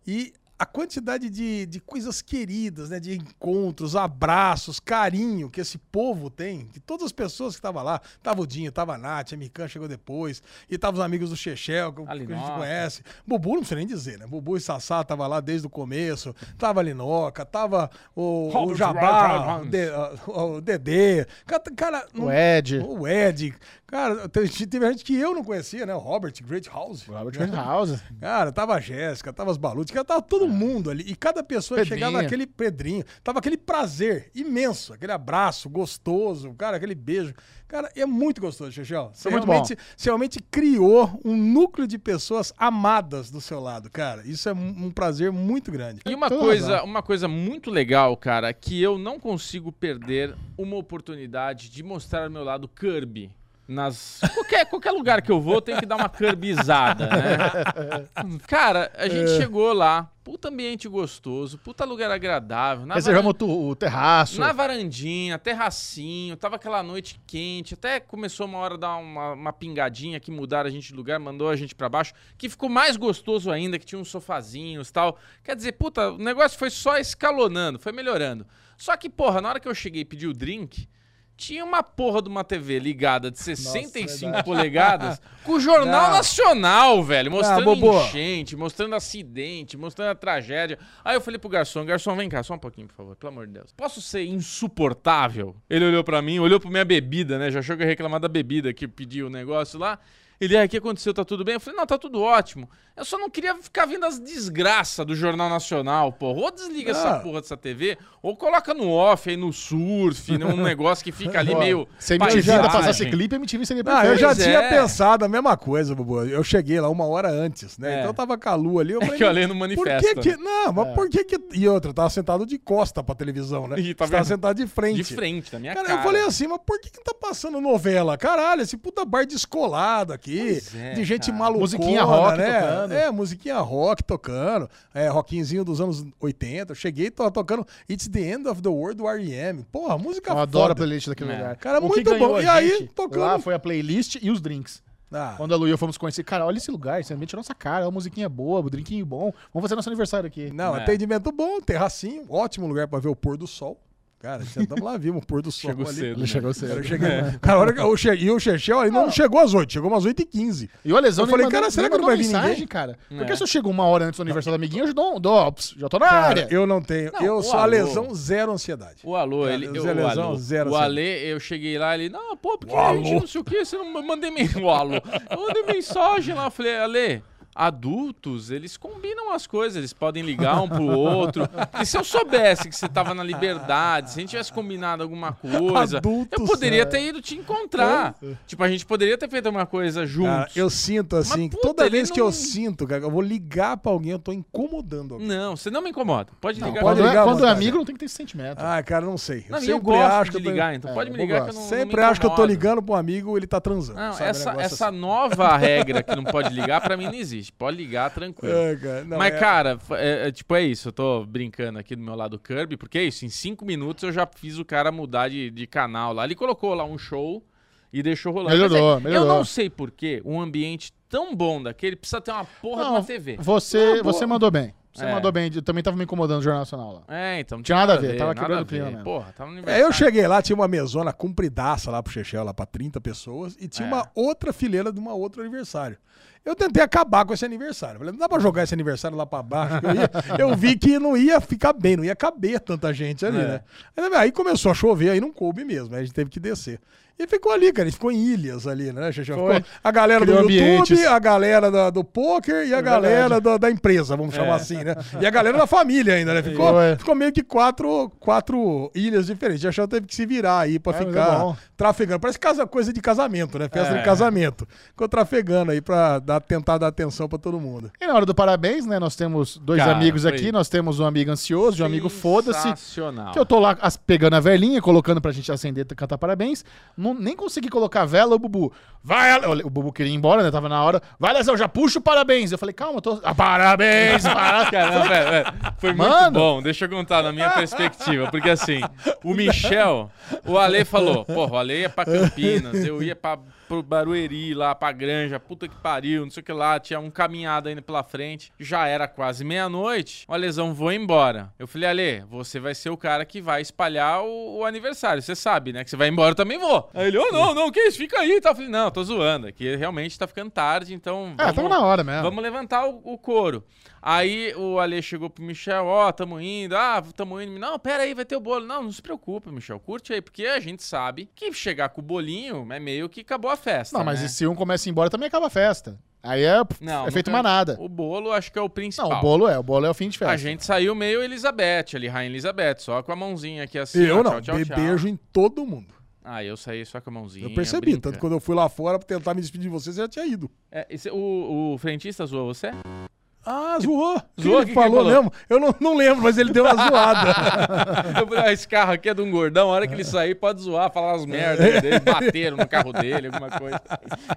E a quantidade de, de coisas queridas, né? De encontros, abraços, carinho que esse povo tem, que todas as pessoas que estavam lá, tava o Dinho, tava a Nath, a Mikan chegou depois, e tava os amigos do Chechel, que, a gente conhece. Bubu, não precisa nem dizer, né? Bubu e Sassá tava lá desde o começo, tava a Linoca, tava o, o Jabá, o, De- o Dedê. Cara, cara, O Ed. o Ed. Cara, teve, gente que eu não conhecia, né? O Robert Great House. Robert House. Cara, tava a Jéssica, tava as Balutes, cara, tava todo mundo ali. E cada pessoa que Pedrinho. chegava aquele Pedrinho, tava aquele prazer imenso, aquele abraço gostoso, cara, aquele beijo. Cara, é muito gostoso, Chechel. Você muito realmente, você realmente criou um núcleo de pessoas amadas do seu lado, cara. Isso é um um prazer muito grande. E uma toda coisa, razão. uma coisa muito legal, cara, que eu não consigo perder uma oportunidade de mostrar o meu lado Kirby. Nas. Qualquer, qualquer lugar que eu vou, tem que dar uma Kirbizada, né? Cara, a gente chegou lá, puta ambiente gostoso, puta lugar agradável. Na Reservamos tu- o terraço. Na varandinha, terracinho, tava aquela noite quente, até começou uma hora a dar uma, uma pingadinha que mudaram a gente de lugar, mandou a gente pra baixo, que ficou mais gostoso ainda, que tinha uns sofazinhos e tal. Quer dizer, puta, o negócio foi só escalonando, foi melhorando. Só que, porra, na hora que eu cheguei e pedi o drink, tinha uma porra de uma TV ligada de 65 verdade. polegadas com o Jornal Não. Nacional, velho, mostrando Bobô. enchente, mostrando acidente, mostrando a tragédia. Aí eu falei pro garçom, garçom, vem cá, só um pouquinho, por favor, pelo amor de Deus. Posso ser insuportável? Ele olhou pra mim, olhou pra minha bebida, né? Já achou que eu ia reclamar da bebida que pediu o negócio lá. Ele, ah, o que aconteceu? Tá tudo bem? Eu falei, não, tá tudo ótimo. Eu só não queria ficar vendo as desgraças do Jornal Nacional, porra. Ou desliga essa Ah. porra dessa TV, ou coloca no off aí, no surf, num negócio que fica ali meio. Se a MTV ainda passasse clipe, a MTV seria Ah, eu perfeito. já Pois tinha é. pensado a mesma coisa, Bubu. Eu cheguei lá uma hora antes, né? É. Então eu tava com a Lu ali. Eu É falei, que eu olhei no Por manifesto. que que... né? Não, mas por que que... E outra, eu tava sentado de costa pra televisão, né? E tá tava sentado de frente. De frente, na minha Cara, cara. eu falei assim, mas por que que tá passando novela? Caralho, esse puta bar descolado aqui, É, de gente cara. malucona, Musiquinha rock né? tocando. É, musiquinha rock tocando, é, rockinzinho dos anos 80. Eu cheguei e tava tocando It's the End of the World do R.E.M. Porra, música Eu adoro a foda. playlist daquele É. lugar. Cara, O muito bom. E aí, tocando- Lá foi a playlist e os drinks. Ah, Quando a Lu e eu fomos conhecer, cara, olha esse lugar, esse ambiente é nossa cara, uma musiquinha boa, um drinquinho bom. Vamos fazer nosso aniversário aqui. Não, É. atendimento bom, terracinho, ótimo lugar pra ver o pôr do sol. Cara, sentamos lá, vimos o pôr do sol Chegou ali. cedo. Ele né? chegou Cara, eu cedo. cheguei, cara, a hora que eu cheguei, e o Chechel ainda não chegou às 8, chegou umas 8 e 15 E o Alesão Eu falei, mandou- cara, será que não vai vir mensagem, ninguém? cara? Porque É. se eu chego uma hora antes do aniversário do amiguinho, eu dou, um- dou, ops, já tô na Cara, área. eu não tenho. Não, eu sou a alô. lesão zero ansiedade. O Alô, Cara, ele. o eu- Zé o Lesão, Alô, zero, o. Alê, eu cheguei lá, ele. Não, pô, porque a gente não sei o que, você não mandei mensagem. O Alô. Eu mandei mensagem lá, eu falei, Alê. Adultos, eles combinam as coisas, eles podem ligar um pro outro. E se eu soubesse que você tava na liberdade, se a gente tivesse combinado alguma coisa, Adultos, eu poderia é. ter ido te encontrar. Tipo, a gente poderia ter feito uma coisa Cara, juntos. eu sinto assim, Mas, que puta, toda vez que não- eu sinto, cara, eu vou ligar pra alguém, eu tô incomodando alguém. Não, você não me incomoda. Pode ligar. pode Quando, ligar é, quando é amigo, não tem que ter esse sentimento. Ah, cara, não sei. Eu Não, e sempre eu gosto acho de que eu tô... ligar, então É, pode me eu ligar que eu não não Sempre me acho que eu tô ligando pro amigo ele tá transando. Não, sabe? Um essa, essa assim. nova regra que não pode ligar, pra mim não existe. Existe. Pode ligar tranquilo. É, cara, não, Mas, é- cara, é, é, tipo, é isso. Eu tô brincando aqui do meu lado Kirby, porque é isso. Em cinco minutos eu já fiz o cara mudar de, de canal lá. Ele colocou lá um show e deixou rolando. Mas Melhorou, é, melhorou. Eu não sei porquê um ambiente tão bom daquele precisa ter uma porra de Não, uma TV. Você, boa. você mandou bem. Você É. mandou bem. Eu também tava me incomodando no Jornal Nacional lá. É, então. não Tinha nada a ver, tava nada quebrando o clima ver. mesmo. Porra, tava no É, aniversário. eu cheguei lá, tinha uma mesona compridaça lá pro Chechel, lá pra 30 pessoas, e tinha É. uma outra fileira de uma outro aniversário. Eu tentei acabar com esse aniversário. Falei, não dá pra jogar esse aniversário lá pra baixo. Eu, eu vi que não ia ficar bem, não ia caber tanta gente ali, É. né? Aí, aí começou a chover, aí não coube mesmo, aí a gente teve que descer. E ficou ali, cara, ficou em ilhas ali, né. Ficou a galera Criou do YouTube, ambientes. a galera da- do poker e a galera da, da empresa, vamos chamar assim, né? E a galera da família ainda, né? Ficou, ficou meio que quatro, quatro ilhas diferentes. A Chechel teve que se virar aí pra É, é ficar trafegando. Parece casa, coisa de casamento, né? Festa É. de casamento. Ficou trafegando aí pra dar, tentar dar atenção pra todo mundo. E na hora do parabéns, né? Nós temos dois Cara, amigos foi aqui. Nós temos um amigo ansioso e um amigo foda-se. Que eu tô lá as- pegando a velhinha, colocando pra gente acender e cantar parabéns. Não, nem consegui colocar a vela, o Bubu. Vai, Ale- o Bubu queria ir embora, né? Tava na hora. Vai, Lesão, já puxa o parabéns. Eu falei, calma, eu tô. Ah, parabéns, parabéns. Caramba, velho, velho, foi muito Mano. bom. Deixa eu contar na minha perspectiva. Porque assim, o Michel, o Ale falou: porra, o Ale ia pra Campinas, eu ia pra, pro Barueri, lá pra Granja, puta que pariu, não sei o que lá. Tinha um caminhado ainda pela frente. Já era quase meia-noite. O Alezão, vou embora. Eu falei: Ale, você vai ser o cara que vai espalhar o, o aniversário. Você sabe, né? Que você vai embora, eu também vou. Aí ele: oh, não, não, que isso? Fica aí. Tá? Eu falei: não, tô zoando. Aqui realmente tá ficando tarde, então. Ah, tava na hora mesmo. Vamos levantar o, o couro. Aí o Ale chegou pro Michel, ó, tamo indo, ah, tamo indo. Não, pera aí, vai ter o bolo. Não, não se preocupa, Michel, curte aí, porque a gente sabe que chegar com o bolinho é meio que acabou a festa. Não, mas né? e se um começa a ir embora, também acaba a festa. Aí é, Não, é feito nunca- manada. O bolo acho que é o principal. Não, o bolo é. O bolo é o fim de festa. A gente saiu meio Elizabeth ali, Rainha Elizabeth, só com a mãozinha aqui assim. eu ó, não, tchau, tchau, beijo em todo mundo. Ah, eu saí só com a mãozinha. Eu percebi, brinca. tanto que quando eu fui lá fora pra tentar me despedir de vocês, você já tinha ido. É, esse- o, o frentista zoou você? Ah, zoou. Zoou? que falou falou? mesmo? Eu não, não lembro, mas ele deu uma zoada. Falei, ah, esse carro aqui é de um gordão, a hora que ele sair pode zoar, falar as merdas dele, bateram no carro dele, alguma coisa.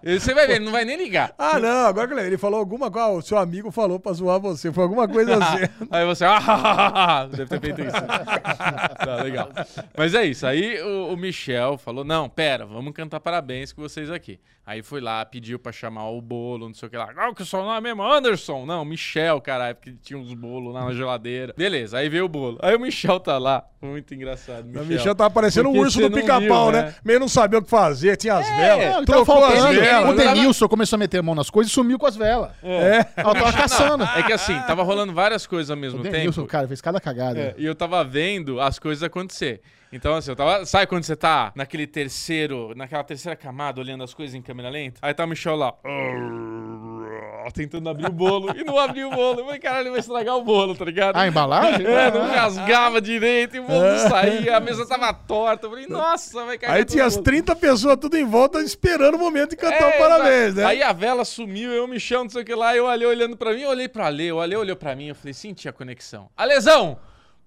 Você vai ver, ele não vai nem ligar. ah, não, agora que ele falou alguma coisa, o seu amigo falou pra zoar você, foi alguma coisa assim. Aí você, ah, deve ter feito isso. tá, legal. Mas é isso, aí o, o Michel falou, não, pera, vamos cantar parabéns com vocês aqui. Aí foi lá, pediu pra chamar o bolo, não sei o que lá. Qual que é o seu nome mesmo? Anderson? Não, Michel, caralho, porque tinha uns bolos lá na geladeira. Beleza, aí veio o bolo. Aí o Michel tá lá, muito engraçado. O Michel tava parecendo um urso do pica-pau, né? né? Meio não sabia o que fazer, tinha as velas, Não, ele tava trocou as faltando. velas. O né? Denilson começou a meter a mão nas coisas e sumiu com as velas. É. Ela tava caçando. É que assim, tava rolando várias coisas ao O mesmo Denilson, tempo. cara, fez cada cagada. É, e eu tava vendo as coisas acontecer. Então, assim, eu tava. Sabe quando você tá naquele terceiro, naquela terceira camada, olhando as coisas em câmera lenta? Aí tá o Michel lá. Tentando abrir o bolo e não abriu o bolo. Eu falei, caralho, vai estragar o bolo, tá ligado? Ah, a embalagem? É, não rasgava direito e o bolo não saía, a mesa tava torta. Eu falei, nossa, vai cair. Aí tinha as 30 pessoas tudo em volta esperando o momento de cantar É, o parabéns, né? Aí a vela sumiu, eu, Michel, não sei o que lá, eu olhei olhando pra mim, eu olhei pra Ale, o Ale olhou pra mim, eu falei, senti a conexão. Alesão,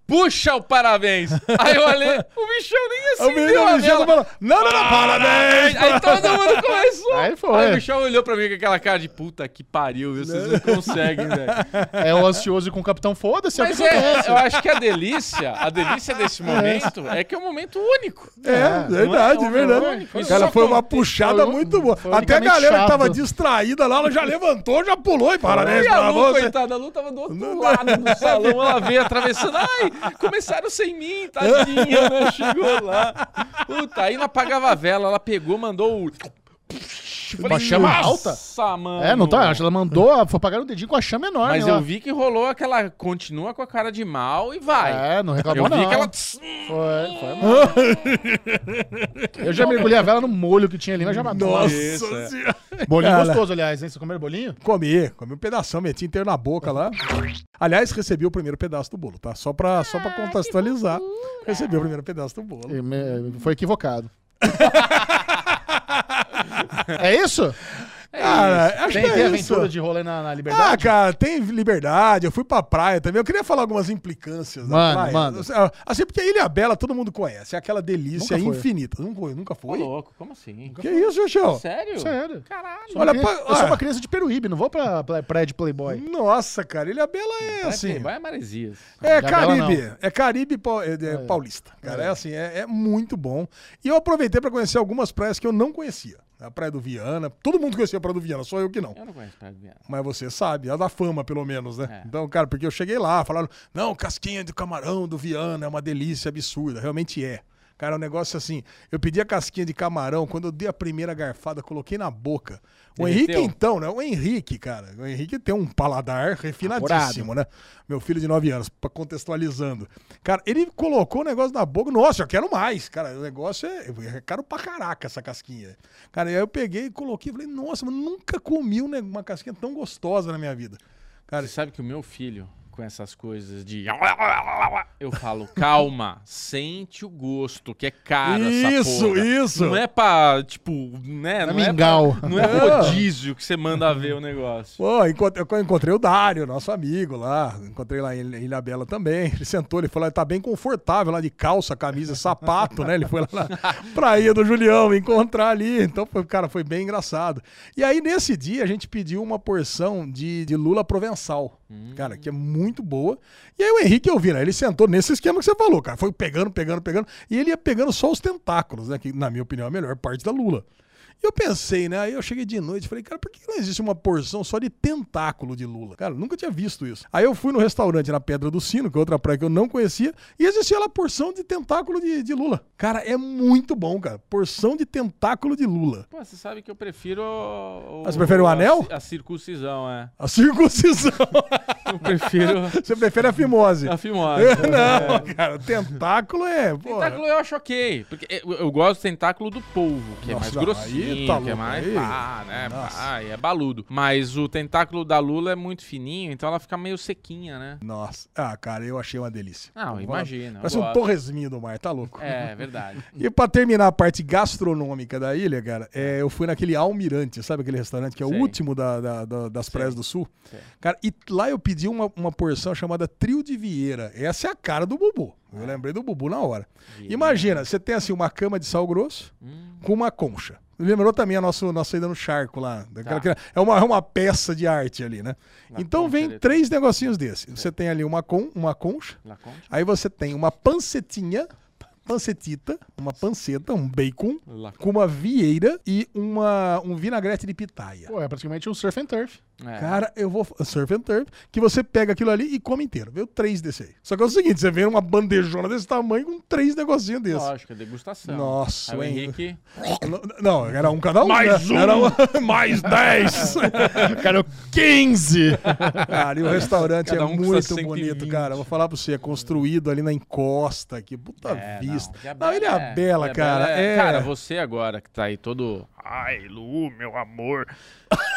puxa o parabéns. Aí eu olhei, o Michel nem o acendeu menino a Michel vela. falou, não, não, não, parabéns! Aí todo mundo começou. Aí foi. Aí o Michel olhou pra mim com aquela cara de puta que pariu, viu? vocês não conseguem, velho. É o ansioso com o capitão foda-se, é o Mas é, acontece. eu acho que a delícia, a delícia desse momento é que é um momento único. É, verdade, não é? verdade. É único. Isso Cara, só foi uma puxada foi- muito boa. Até a galera que tava chato. distraída lá, ela já levantou, já pulou e parabéns E a pra Lu, você. coitada, a Lu tava do outro lado do salão, ela veio atravessando. Ai, começaram sem mim, tadinha, né? Chegou lá. Puta, aí não apagava a vela, ela pegou, mandou o. Uma chama alta? Nossa, mano. É, não tá? Acho que ela mandou, foi pagar o dedinho com a chama enorme. Mas lá. eu vi que rolou aquela. Continua com a cara de mal e vai. É, não eu reclamou vi não. que ela. Foi, foi. mano. eu já mergulhei a vela no molho que tinha ali, mas já matou. Nossa é. senhora. Bolinho Cara. gostoso, aliás, hein? Você comeu bolinho? Comi, comi um pedação, meti inteiro na boca lá. Aliás, recebi o primeiro pedaço do bolo, tá? Só pra, só pra contextualizar. Recebi o primeiro pedaço do bolo. E me- Foi equivocado. é isso? É Cara, isso. acho Tem, que é tem isso. aventura de rolê na, na Ah, liberdade? cara, tem liberdade. Eu fui pra praia também. Eu queria falar algumas implicâncias da Manda, praia. manda. Assim, porque a Ilha Bela todo mundo conhece. É aquela delícia Nunca foi. infinita. Nunca foi? Nunca Ô, foi? louco, como assim? Que isso, Xuxão? Sério? Sério. Caralho. Olha, pa- eu sou olha. uma criança de Peruíbe, não vou pra, pra praia de Playboy. Nossa, cara, Ilha Bela é Vai assim. Vai a Maresias. É Ilha Bela, Caribe, é Caribe é, é paulista. Cara, é assim, é, é muito bom. E eu aproveitei pra conhecer algumas praias que eu não conhecia. A Praia do Viana, todo mundo conhecia a Praia do Viana, só eu que não. Eu não conheço Praia do Viana. Mas você sabe, a da fama, pelo menos, né? É. Então, cara, porque eu cheguei lá, falaram, não, casquinha de camarão do Viana é uma delícia absurda. Realmente é. Cara, é um negócio assim. Eu pedi a casquinha de camarão, quando eu dei a primeira garfada, coloquei na boca. O Derreteu? Henrique, então, né? O Henrique, cara. O Henrique tem um paladar refinadíssimo, né? Meu filho de 9 anos, pra contextualizando. Cara, ele colocou o negócio na boca. Nossa, eu quero mais. Cara, o negócio é. É caro pra caraca essa casquinha. Cara, aí eu peguei e coloquei. Falei, nossa, mas nunca comi um uma casquinha tão gostosa na minha vida. Cara, Você sabe que o meu filho, com essas coisas de. Eu falo, calma, sente o gosto, que é caro essa Isso, porra. isso. Não é pra, tipo, né? É Não é, mingau. pra, não é rodízio que você manda ver o negócio. Pô, encontrei, eu encontrei o Dário, nosso amigo lá. Encontrei lá em Ilha Bela também. Ele sentou, ele falou: tá bem confortável lá de calça, camisa, sapato, né? Ele foi lá na praia do Julião me encontrar ali. Então, foi, cara, foi bem engraçado. E aí, nesse dia, a gente pediu uma porção de, de lula provençal. Cara, que é muito boa. E aí o Henrique eu vi, né? Ele sentou nesse esquema que você falou, cara. Foi pegando, pegando, pegando. E ele ia pegando só os tentáculos, né? Que, na minha opinião, é a melhor parte da lula. E eu pensei, né? Aí eu cheguei de noite e falei, cara, por que não existe uma porção só de tentáculo de lula? Cara, nunca tinha visto isso. Aí eu fui no restaurante na Pedra do Sino, que é outra praia que eu não conhecia, e existia lá porção de tentáculo de, de lula. Cara, é muito bom, cara. Porção de tentáculo de lula. Pô, você sabe que eu prefiro. O, Ah, você prefere o a anel? ci- A, circuncisão, é. A circuncisão. Eu prefiro Você prefere a fimose. a fimose. Não, cara, o tentáculo é. pô, Tentáculo eu acho ok. Porque eu, eu gosto do tentáculo do polvo, que Nossa, é mais grossinho, tá que é mais aí. pá, né? Nossa. Pá, e é baludo. Mas o tentáculo da lula é muito fininho, então ela fica meio sequinha, né? Nossa. Ah, cara, eu achei uma delícia. Não, imagina. eu Parece um torresminho do mar, tá louco? É, verdade. E pra terminar a parte gastronômica da ilha, cara, é, eu fui naquele Almirante, sabe aquele restaurante que é o último da- da- da- das praias do sul? Sei. Cara, e lá eu pedi uma, uma porção chamada Trio de Vieira. Essa é a cara do Bubu. Eu lembrei do Bubu na hora. Imagina, você tem assim uma cama de sal grosso com uma concha. Lembrou também a nossa, nossa ida no charco lá. daquela Tá. é, uma, é uma peça de arte ali, né? La então vem três negocinhos desses. Você tem ali uma, con, uma concha, Concha? Aí você tem uma pancetinha, pancetita, uma panceta, um bacon, com uma vieira e uma, um vinagrete de pitaia. Pô, é praticamente um surf and turf. É. Cara, eu vou. Surf and turf, que você pega aquilo ali e come inteiro. Veio três desse aí. Só que é o seguinte: você vem uma bandejona desse tamanho com três negocinhos desses. Lógico, é degustação. Nossa, Aí o Henrique. Não, era um cada um. Mais né? um. Era um- mais dez. Cara, 15! Cara, e o restaurante Cada é um muito 120. bonito, cara. Vou falar pra você, é construído ali na encosta, que puta É, vista. Não, ele é bela, Ilha cara. É... Cara, você agora que tá aí todo. Ai, Lu, meu amor.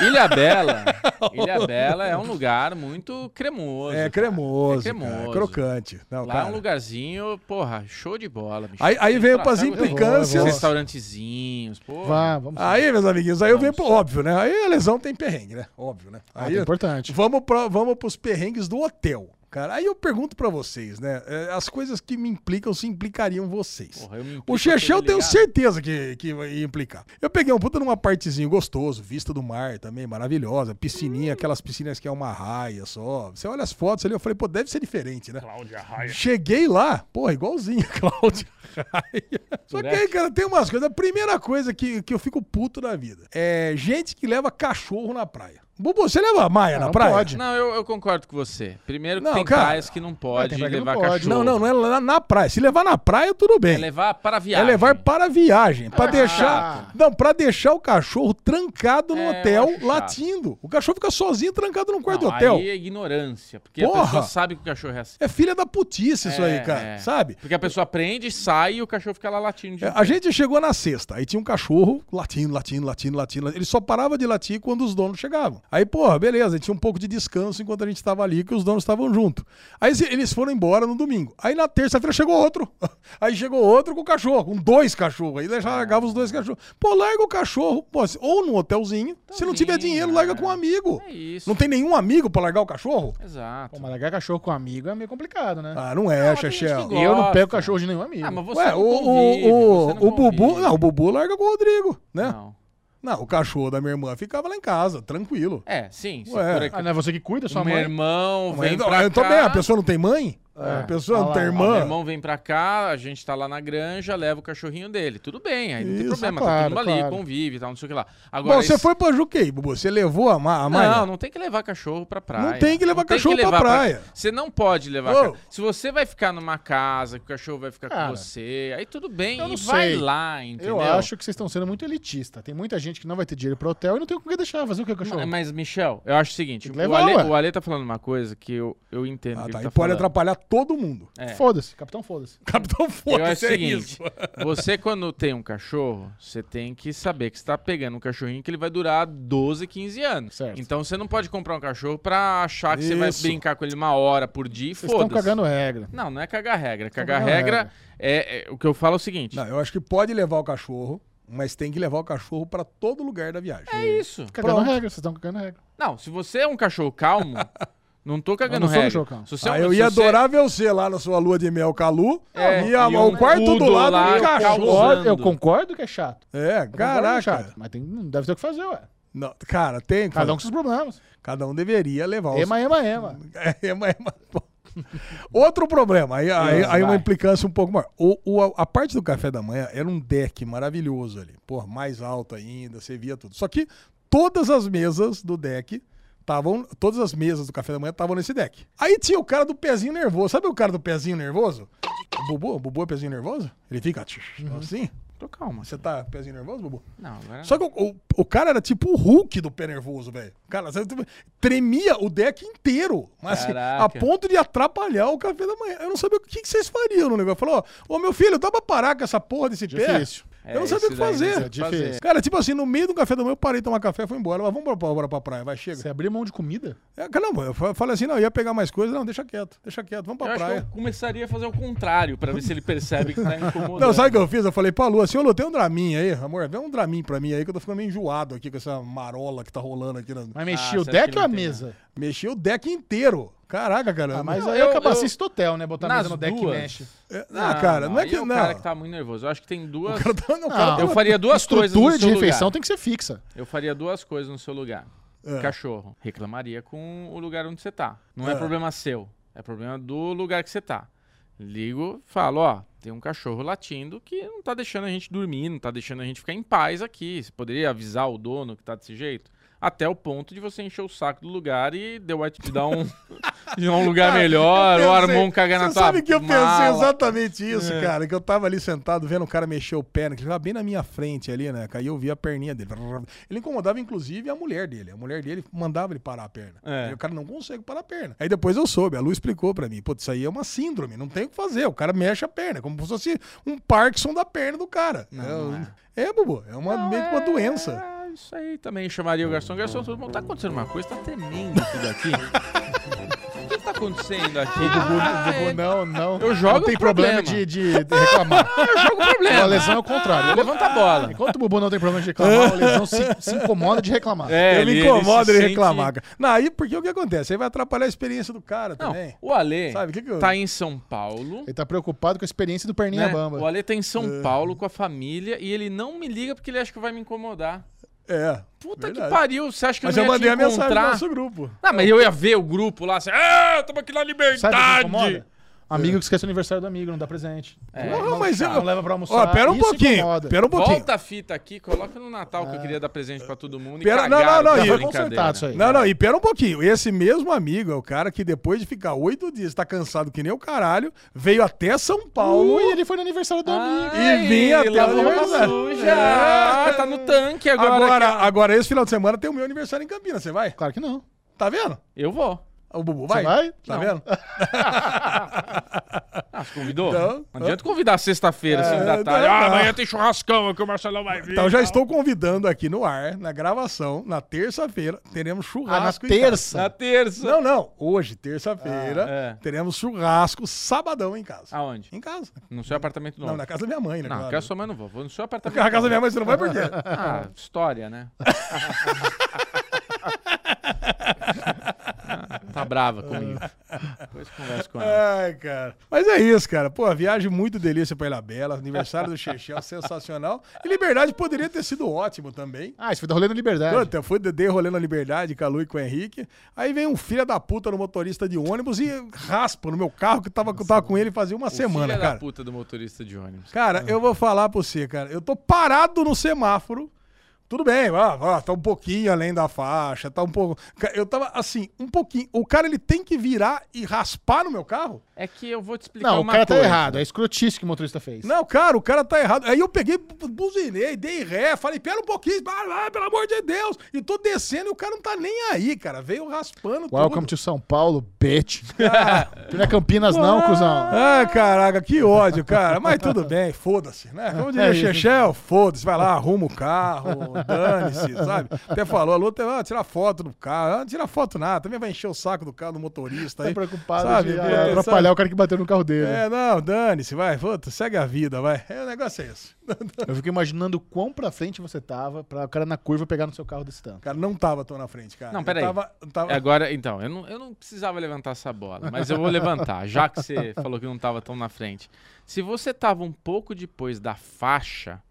Ilha Bela. Ilha Bela é um lugar muito cremoso. É cara. cremoso, É cara, cremoso. é crocante. Não, Lá cara. é um lugarzinho, porra, show de bola, bicho. Aí, aí veio pra- pras implicâncias. vou- Restaurantezinhos, pô. Vá, vamos. Aí, meus amiguinhos, aí eu venho pro Vamos. óbvio, né? Aí a lesão tem perrengue, né? Óbvio, né? Ah, Aí é importante. vamos, pra, vamos pros perrengues do hotel. Cara, aí eu pergunto pra vocês, né? é, As coisas que me implicam se implicariam vocês. Porra, O Chechel eu tenho certeza que, que ia implicar. Eu peguei um puta numa partezinho gostoso, vista do mar também, maravilhosa. Piscininha, aquelas piscinas que é uma raia só. Você olha as fotos ali, eu falei, pô, deve ser diferente, né? Cláudia Raia. Cheguei lá, porra, igualzinho a Cláudia Raia. Só que aí, cara, tem umas coisas. A primeira coisa que, que eu fico puto da vida é gente que leva cachorro na praia. Bubu, você leva a Maia Ah, na não praia? pode. Não, eu, eu concordo com você. Primeiro que Não, tem cara. praias que não pode tem praia que não levar pode. cachorro. Não, não, não é lá na praia. Se levar na praia, tudo bem. É levar para É viagem. levar para viagem, para Ah, deixar, chato. não, para deixar o cachorro trancado no É, hotel latindo. O cachorro fica sozinho trancado num quarto Não, do hotel. Aí é ignorância. Porque a Porra. pessoa sabe que o cachorro é assim. É filha da putice isso aí, É, cara, é. sabe? Porque a pessoa prende, sai e o cachorro fica lá latindo. de É, A gente chegou na sexta, aí tinha um cachorro latindo, latindo, latindo, latindo. Ele só parava de latir quando os donos chegavam. Aí, porra, beleza, tinha um pouco de descanso enquanto a gente tava ali, que os donos estavam junto. Aí se- eles foram embora no domingo. Aí na terça-feira chegou outro. Aí chegou outro com o cachorro, com dois cachorros. Aí já largava os dois cachorros. Pô, larga o cachorro, pô, ou num hotelzinho. Se não tiver dinheiro, larga é. com um amigo. É isso. Não tem nenhum amigo pra largar o cachorro? Exato. Pô, mas largar cachorro com amigo é meio complicado, né? Ah, não é, Chechel. eu não pego cachorro de nenhum amigo. Ah, mas você Ué, não o, convive, o, o, você não o Bubu. Não, o Bubu larga com o Rodrigo, né? Não. Não, o cachorro da minha irmã ficava lá em casa, tranquilo. É, sim. Ué. por aqui- Ah, não é você que cuida, sua o meu mãe? irmão Mas vem eu, pra eu tô cá. bem, a pessoa não tem mãe? É. A pessoa não tem irmã? meu irmão vem pra cá, a gente tá lá na granja, leva o cachorrinho dele. Tudo bem, aí não tem Isso, problema. claro, tá todo mundo ali, claro. convive e tal, não sei o que lá. Agora, Bom, você esse- foi pra Juquei, Bubu. Você levou a, ma a Maia? Não, não tem que levar cachorro pra praia. Não tem que levar cachorro pra levar praia. Você não pode levar. Se você vai ficar numa casa, que o cachorro vai ficar Cara, com você, aí tudo bem, e não vai sei. lá, entendeu? Eu acho que vocês estão sendo muito elitista. Tem muita gente que não vai ter dinheiro pro hotel e não tem com que deixar. Fazer o que, o cachorro? Mas, mas, Michel, eu acho o seguinte: que o, levar, Ale, o Ale tá falando uma coisa que eu, eu entendo. Ah, que tá. ele E tá pode falando. atrapalhar todo mundo. É. Foda-se, capitão, foda-se. Capitão foda-se, o é seguinte: isso. você, quando tem um cachorro, você tem que saber que você tá pegando um cachorrinho que ele vai durar 12, 15 anos. Certo. Então você não pode comprar um cachorro pra achar que você vai Isso. brincar com ele uma hora por dia e Vocês estão foda-se. cagando regra. Não, não é cagar regra. Cagar regra regra. é, é- O que eu falo é o seguinte: Não, eu acho que pode levar o cachorro, mas tem que levar o cachorro pra todo lugar da viagem. é isso. Cagando Pronto. regra, vocês estão cagando regra. Não, se você é um cachorro calmo, não tô cagando não um regra. calmo. Se você é um- Ah, eu se ia você- adorar ver você lá na sua lua de mel Calu É, e, a- e o um quarto do lado lá, do cachorro. eu concordo que é chato. É, Eu é caraca. chato, Mas tem, não deve ter o que fazer, ué. Não, cara, tem. Cada um com seus problemas. Cada um deveria levar os Ema, ema, ema. É, é, mas- bom. Outro problema, aí, aí, aí uma implicância um pouco maior. O, o- a, a parte do café da manhã era um deck maravilhoso ali. Pô, mais alto ainda, você via tudo. Só que todas as mesas do deck estavam. Todas as mesas do café da manhã estavam nesse deck. Aí tinha o cara do pezinho nervoso. Sabe o cara do pezinho nervoso? O Bubu? O Bubu é pezinho nervoso? Ele fica assim? Tô calma. Você tá pezinho nervoso, Bubu? Não, agora. Só que o, o, o cara era tipo o Hulk do pé nervoso, velho. Cara, você tremia o deck inteiro. Mas assim, Caraca. a ponto de atrapalhar o café da manhã. Eu não sabia o que, que vocês fariam no negócio. Falou, ô meu filho, dá pra parar com essa porra desse pé? Difícil. É, eu não sabia o que fazer. não É difícil. Cara, tipo assim, no meio do café da manhã eu parei de tomar café e fui embora. Mas vamos pra, pra, pra praia, vai, chega. Você abrir mão de comida? É, caramba, eu fa- falei assim, não, eu ia pegar mais coisas. Não, deixa quieto, deixa quieto, vamos Eu pra acho que praia. eu começaria a fazer o contrário, pra ver se ele percebe que tá incomodando. Não, sabe o que eu fiz? Eu falei pra Lu assim, ô Lu, tem um Dramin aí, amor, vê um Dramin pra mim aí que eu tô ficando meio enjoado aqui com essa marola que tá rolando aqui. Na... Mas mexer Ah, o deck ou a não mesa? Mexi o deck inteiro. Caraca, cara. Ah, mas Não, aí eu- é do hotel, né? Botar a mesa no deck duas. e mexe. É, ah, cara, não, é aí que. o não. cara que tá muito nervoso. Eu acho que tem duas. O cara tá- não, o Não, cara tá- Eu faria duas coisas no Estrutura de seu refeição lugar. tem que ser fixa. Eu faria duas coisas no seu lugar. É. Cachorro. Reclamaria com o lugar onde você tá. Não é. É. problema seu. É problema do lugar que você tá. Ligo, falo, ó, tem um cachorro latindo que não tá deixando a gente dormir, não tá deixando a gente ficar em paz aqui. Você poderia avisar o dono que tá desse jeito? Até o ponto de você encher o saco do lugar e The White te dar um, dar um lugar melhor, Eu ou pensei- armou um cagar na Você tua sabe que eu pensei mala. exatamente isso, É. cara. Que eu tava ali sentado vendo o cara mexer o pé, né, que ele tava bem na minha frente ali, né? Aí eu vi a perninha dele. Ele incomodava, inclusive, a mulher dele. A mulher dele mandava ele parar a perna. É. O cara não consegue parar a perna. Aí depois eu soube, a Lu explicou pra mim. Pô, isso aí é uma síndrome, não tem o que fazer. O cara mexe a perna, como se fosse um Parkinson da perna do cara. Não, é, não é, Bubu, é uma, Não, meio que uma é- doença. Isso aí também chamaria o garçom. Garçom, tudo bom? Tá acontecendo uma coisa, tá tremendo tudo aqui. o que tá acontecendo aqui? Ah, é- não, não. Eu jogo Não tem problema, problema. de, de- de reclamar. Eu jogo a problema. lesão é o contrário. Levanta a bola. Enquanto o Bubu não tem problema de reclamar, a lesão se, se incomoda de reclamar. É, eu me ele- incomodo ele, se reclamar, sente-. Não, aí porque o que acontece? Aí vai atrapalhar a experiência do cara Não, também. o Ale Sabe, que que eu... tá em São Paulo. Ele tá preocupado com a experiência do Perninha né? Bamba. O Ale tá em São É. Paulo com a família e ele não me liga porque ele acha que vai me incomodar. É. Puta verdade. que pariu, você acha que Mas eu eu não ia mandei te a mensagem no encontrar? nosso grupo. Ah, mas eu ia ver o grupo lá, assim, ah, tamo aqui na Sabe o que liberdade. incomoda? Amigo que esquece o aniversário do amigo, não dá presente. É. Não, não, mas eu- não leva pra almoçar. Ó, pera um isso pouquinho. incomoda. Pera um pouquinho. Volta a fita aqui, coloca no Natal que eu queria dar presente pra todo mundo Pera- e não, cagaram não, não, com a e- Já foi brincadeira. consertado isso aí. Não, não, e pera um pouquinho. Esse mesmo amigo é o cara que depois de ficar oito dias, tá cansado que nem o caralho, veio até São Paulo Ui, ele foi no aniversário do amigo. E vinha até lavou o roupa aniversário. suja. É. Ah, tá no tanque agora. Agora, agora, esse final de semana tem o meu aniversário em Campinas. Você vai? Claro que não. Tá vendo? Eu vou. O Bubu Você vai? vai? Tá Não. vendo? Ah, você convidou? Não. Não adianta convidar sexta-feira, assim, da É, tarde. não, Ah, não. amanhã tem churrascão que o Marcelão vai vir. Então já estou convidando aqui no ar, na gravação, na terça-feira, teremos Ah, na churrasco em casa. terça. Na terça. Não, não. Hoje, terça-feira, Ah, é. teremos churrasco sabadão em casa. Aonde? Em casa. No seu apartamento novo. Não, na casa da minha mãe, né? Não, claro. que a sua mãe não vou. Vou no seu apartamento. Na casa da minha mãe você não vai por quê? Ah, história, né? Ah, brava comigo. Depois conversa com ela. Ai, cara. Mas é isso, cara. Pô, viagem muito delícia pra Ilha Bela. Aniversário do Chechel, sensacional. E Liberdade poderia ter sido ótimo também. Ah, isso foi da rolê na Liberdade. Puta, eu fui de rolê na Liberdade com a Lu e com o Henrique. Aí vem um filho da puta no motorista de ônibus e raspa no meu carro que tava, tava com ele fazia uma O semana, filho cara. da puta do motorista de ônibus. Cara, eu vou falar pra você, cara. Eu tô parado no semáforo. Tudo bem, ó, tá um pouquinho além da faixa, tá um pouco. Eu tava assim, um pouquinho. O cara ele tem que virar e raspar no meu carro? É que eu vou te explicar Não, o cara tá coisa. errado. É escrotice que o motorista fez. Não, cara, o cara tá errado. Aí eu peguei, bu- buzinei, dei ré, falei, pera um pouquinho, vai, vai, pelo amor de Deus. E tô descendo e o cara não tá nem aí, cara. Veio raspando Welcome tudo. to São Paulo, bitch. Tu não é Campinas não, cuzão. Ai, caraca, que ódio, cara. Mas tudo bem, foda-se, né? Como diria É. Chechel, foda-se, vai lá, arruma o carro, dane-se, sabe? Até falou, a Luta, ah, tira foto do carro. Ah, não tira foto nada, também vai encher o saco do carro do motorista aí. Tá preocupado sabe? de Pô, atrapalhar o cara que bateu no carro dele. É, não, dane-se, vai, puta, segue a vida, vai. É, o negócio é esse. Eu fico imaginando o quão pra frente você tava pra o cara na curva pegar no seu carro desse tanto. Cara, não tava tão na frente, cara. Não, Eu peraí. Tava, tava... É, Agora, então, eu não, eu não precisava levantar essa bola, mas eu vou levantar, já que você falou que não tava tão na frente. Se você tava um pouco depois da faixa,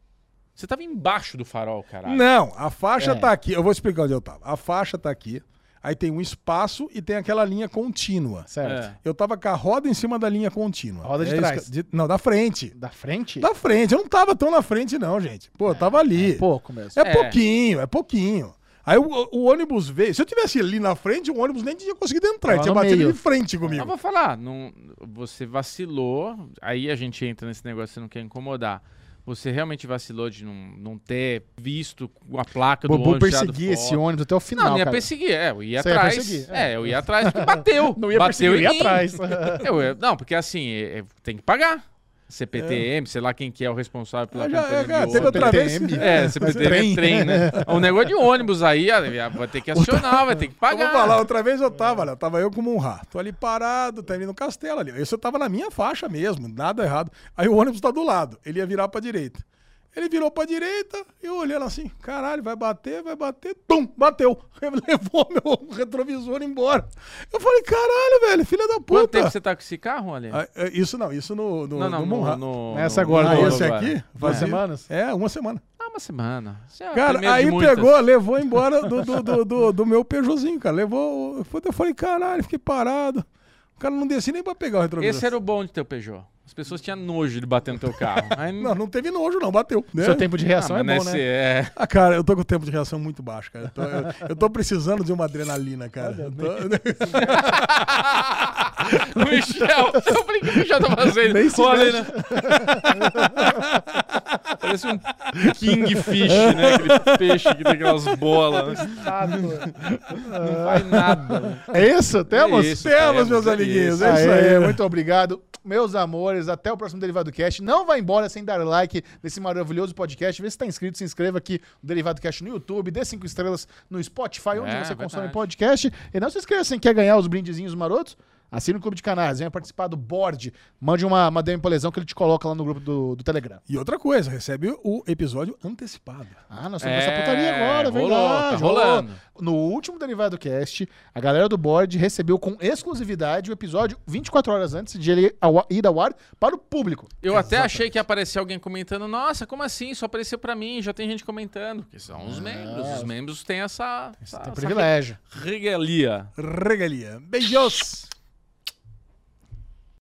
você tava embaixo do farol, caralho. Não, a faixa É. tá aqui. Eu vou explicar onde eu tava. A faixa tá aqui. Aí tem um espaço e tem aquela linha contínua. Certo. É. Eu tava com a roda em cima da linha contínua. A roda de isso trás. que- não, da frente. Da frente? Da frente. Eu não tava tão na frente, não, gente. Pô, eu tava ali. É pouco mesmo. É, É. pouquinho, é pouquinho. Aí o, o ônibus veio. Se eu tivesse ali na frente, o ônibus nem tinha conseguido entrar. Ele tinha batido meio. de frente Eu comigo. vou falar, não, você vacilou, aí a gente entra nesse negócio, você não quer incomodar. Você realmente vacilou de não, não ter visto a placa O do Bobo ônibus. tirado perseguia esse ônibus até o final, Não, não ia cara. perseguir, é, eu ia Você ia atrás. perseguir, é. é. eu ia atrás porque bateu. Não ia bateu perseguir, eu ia atrás. Eu ia- não, porque assim, é- é- tem que pagar. CPTM, sei lá quem que é o responsável pela Ah, já- companhia é, de ônibus. CPTM. É, CPTM Trem. é trem, né? Um negócio de ônibus aí, ah, vai ter que acionar, vai ter que Eu pagar. vou falar, outra vez eu tava, olha, tava eu como um rato. Tô ali parado, tá ali no castelo ali. Esse eu tava na minha faixa mesmo, nada errado. Aí o ônibus tá do lado, ele ia virar pra direita. Ele virou pra direita, eu olhando assim, caralho, vai bater, vai bater, tum, bateu. Levou meu retrovisor embora. Eu falei, caralho, velho, filha da Quanto puta. tempo você tá com esse carro, Ali? Ah, é, Isso não, isso no, no, não, não, no no, no, Essa no- agora, Ah, no- esse agora. aqui? Duas Fazia- semanas? É, uma semana. Ah, uma semana. É Cara, aí pegou, levou embora do, do, do, do, do meu Peugeotzinho, cara. Levou. Eu falei, caralho, fiquei parado. O cara não descia nem pra pegar o retrovisor. Esse era o bom de ter o Peugeot. As pessoas tinham nojo de bater no teu carro. Aí, Não, não teve nojo, não, bateu. né? Seu tempo de reação Ah, é bom, nesse- né? é. Ah, cara, eu tô com o tempo de reação muito baixo, cara. Eu tô, eu, eu tô precisando de uma adrenalina, cara. Eu tô- o Michel, eu falei que o Michel tá fazendo. Nem se né? Parece um kingfish, né? Aquele peixe que tem aquelas bolas. né? Não faz nada. né? É isso? Temos? É isso, Temos, temos, meus é amiguinhos. isso. É isso Aê, aí. muito obrigado. Meus amores, até o próximo Derivado Cast. Não vai embora sem dar like nesse maravilhoso podcast. Vê se tá inscrito, se inscreva aqui no Derivado Cast no YouTube, dê cinco estrelas no Spotify, onde É, você consome verdade. podcast. E não se esqueça, se quer ganhar os brindezinhos marotos, assine o Clube de Canais, venha participar do board, mande uma, uma DM pra lesão que ele te coloca lá no grupo do, do Telegram. E outra coisa, recebe o episódio antecipado. Ah, nós estamos É, nessa putaria agora, rolou, verdade. tá rolando. No último Derivado Cast, a galera do board recebeu com exclusividade o episódio 24 horas antes de ele ao- ir ao ar para o público. Eu até achei que ia aparecer alguém comentando, nossa, como assim? Só apareceu pra mim, já tem gente comentando. Porque são os membros. Os membros têm essa, essa, Tem essa privilégio. regalia. Regalia. Beijos!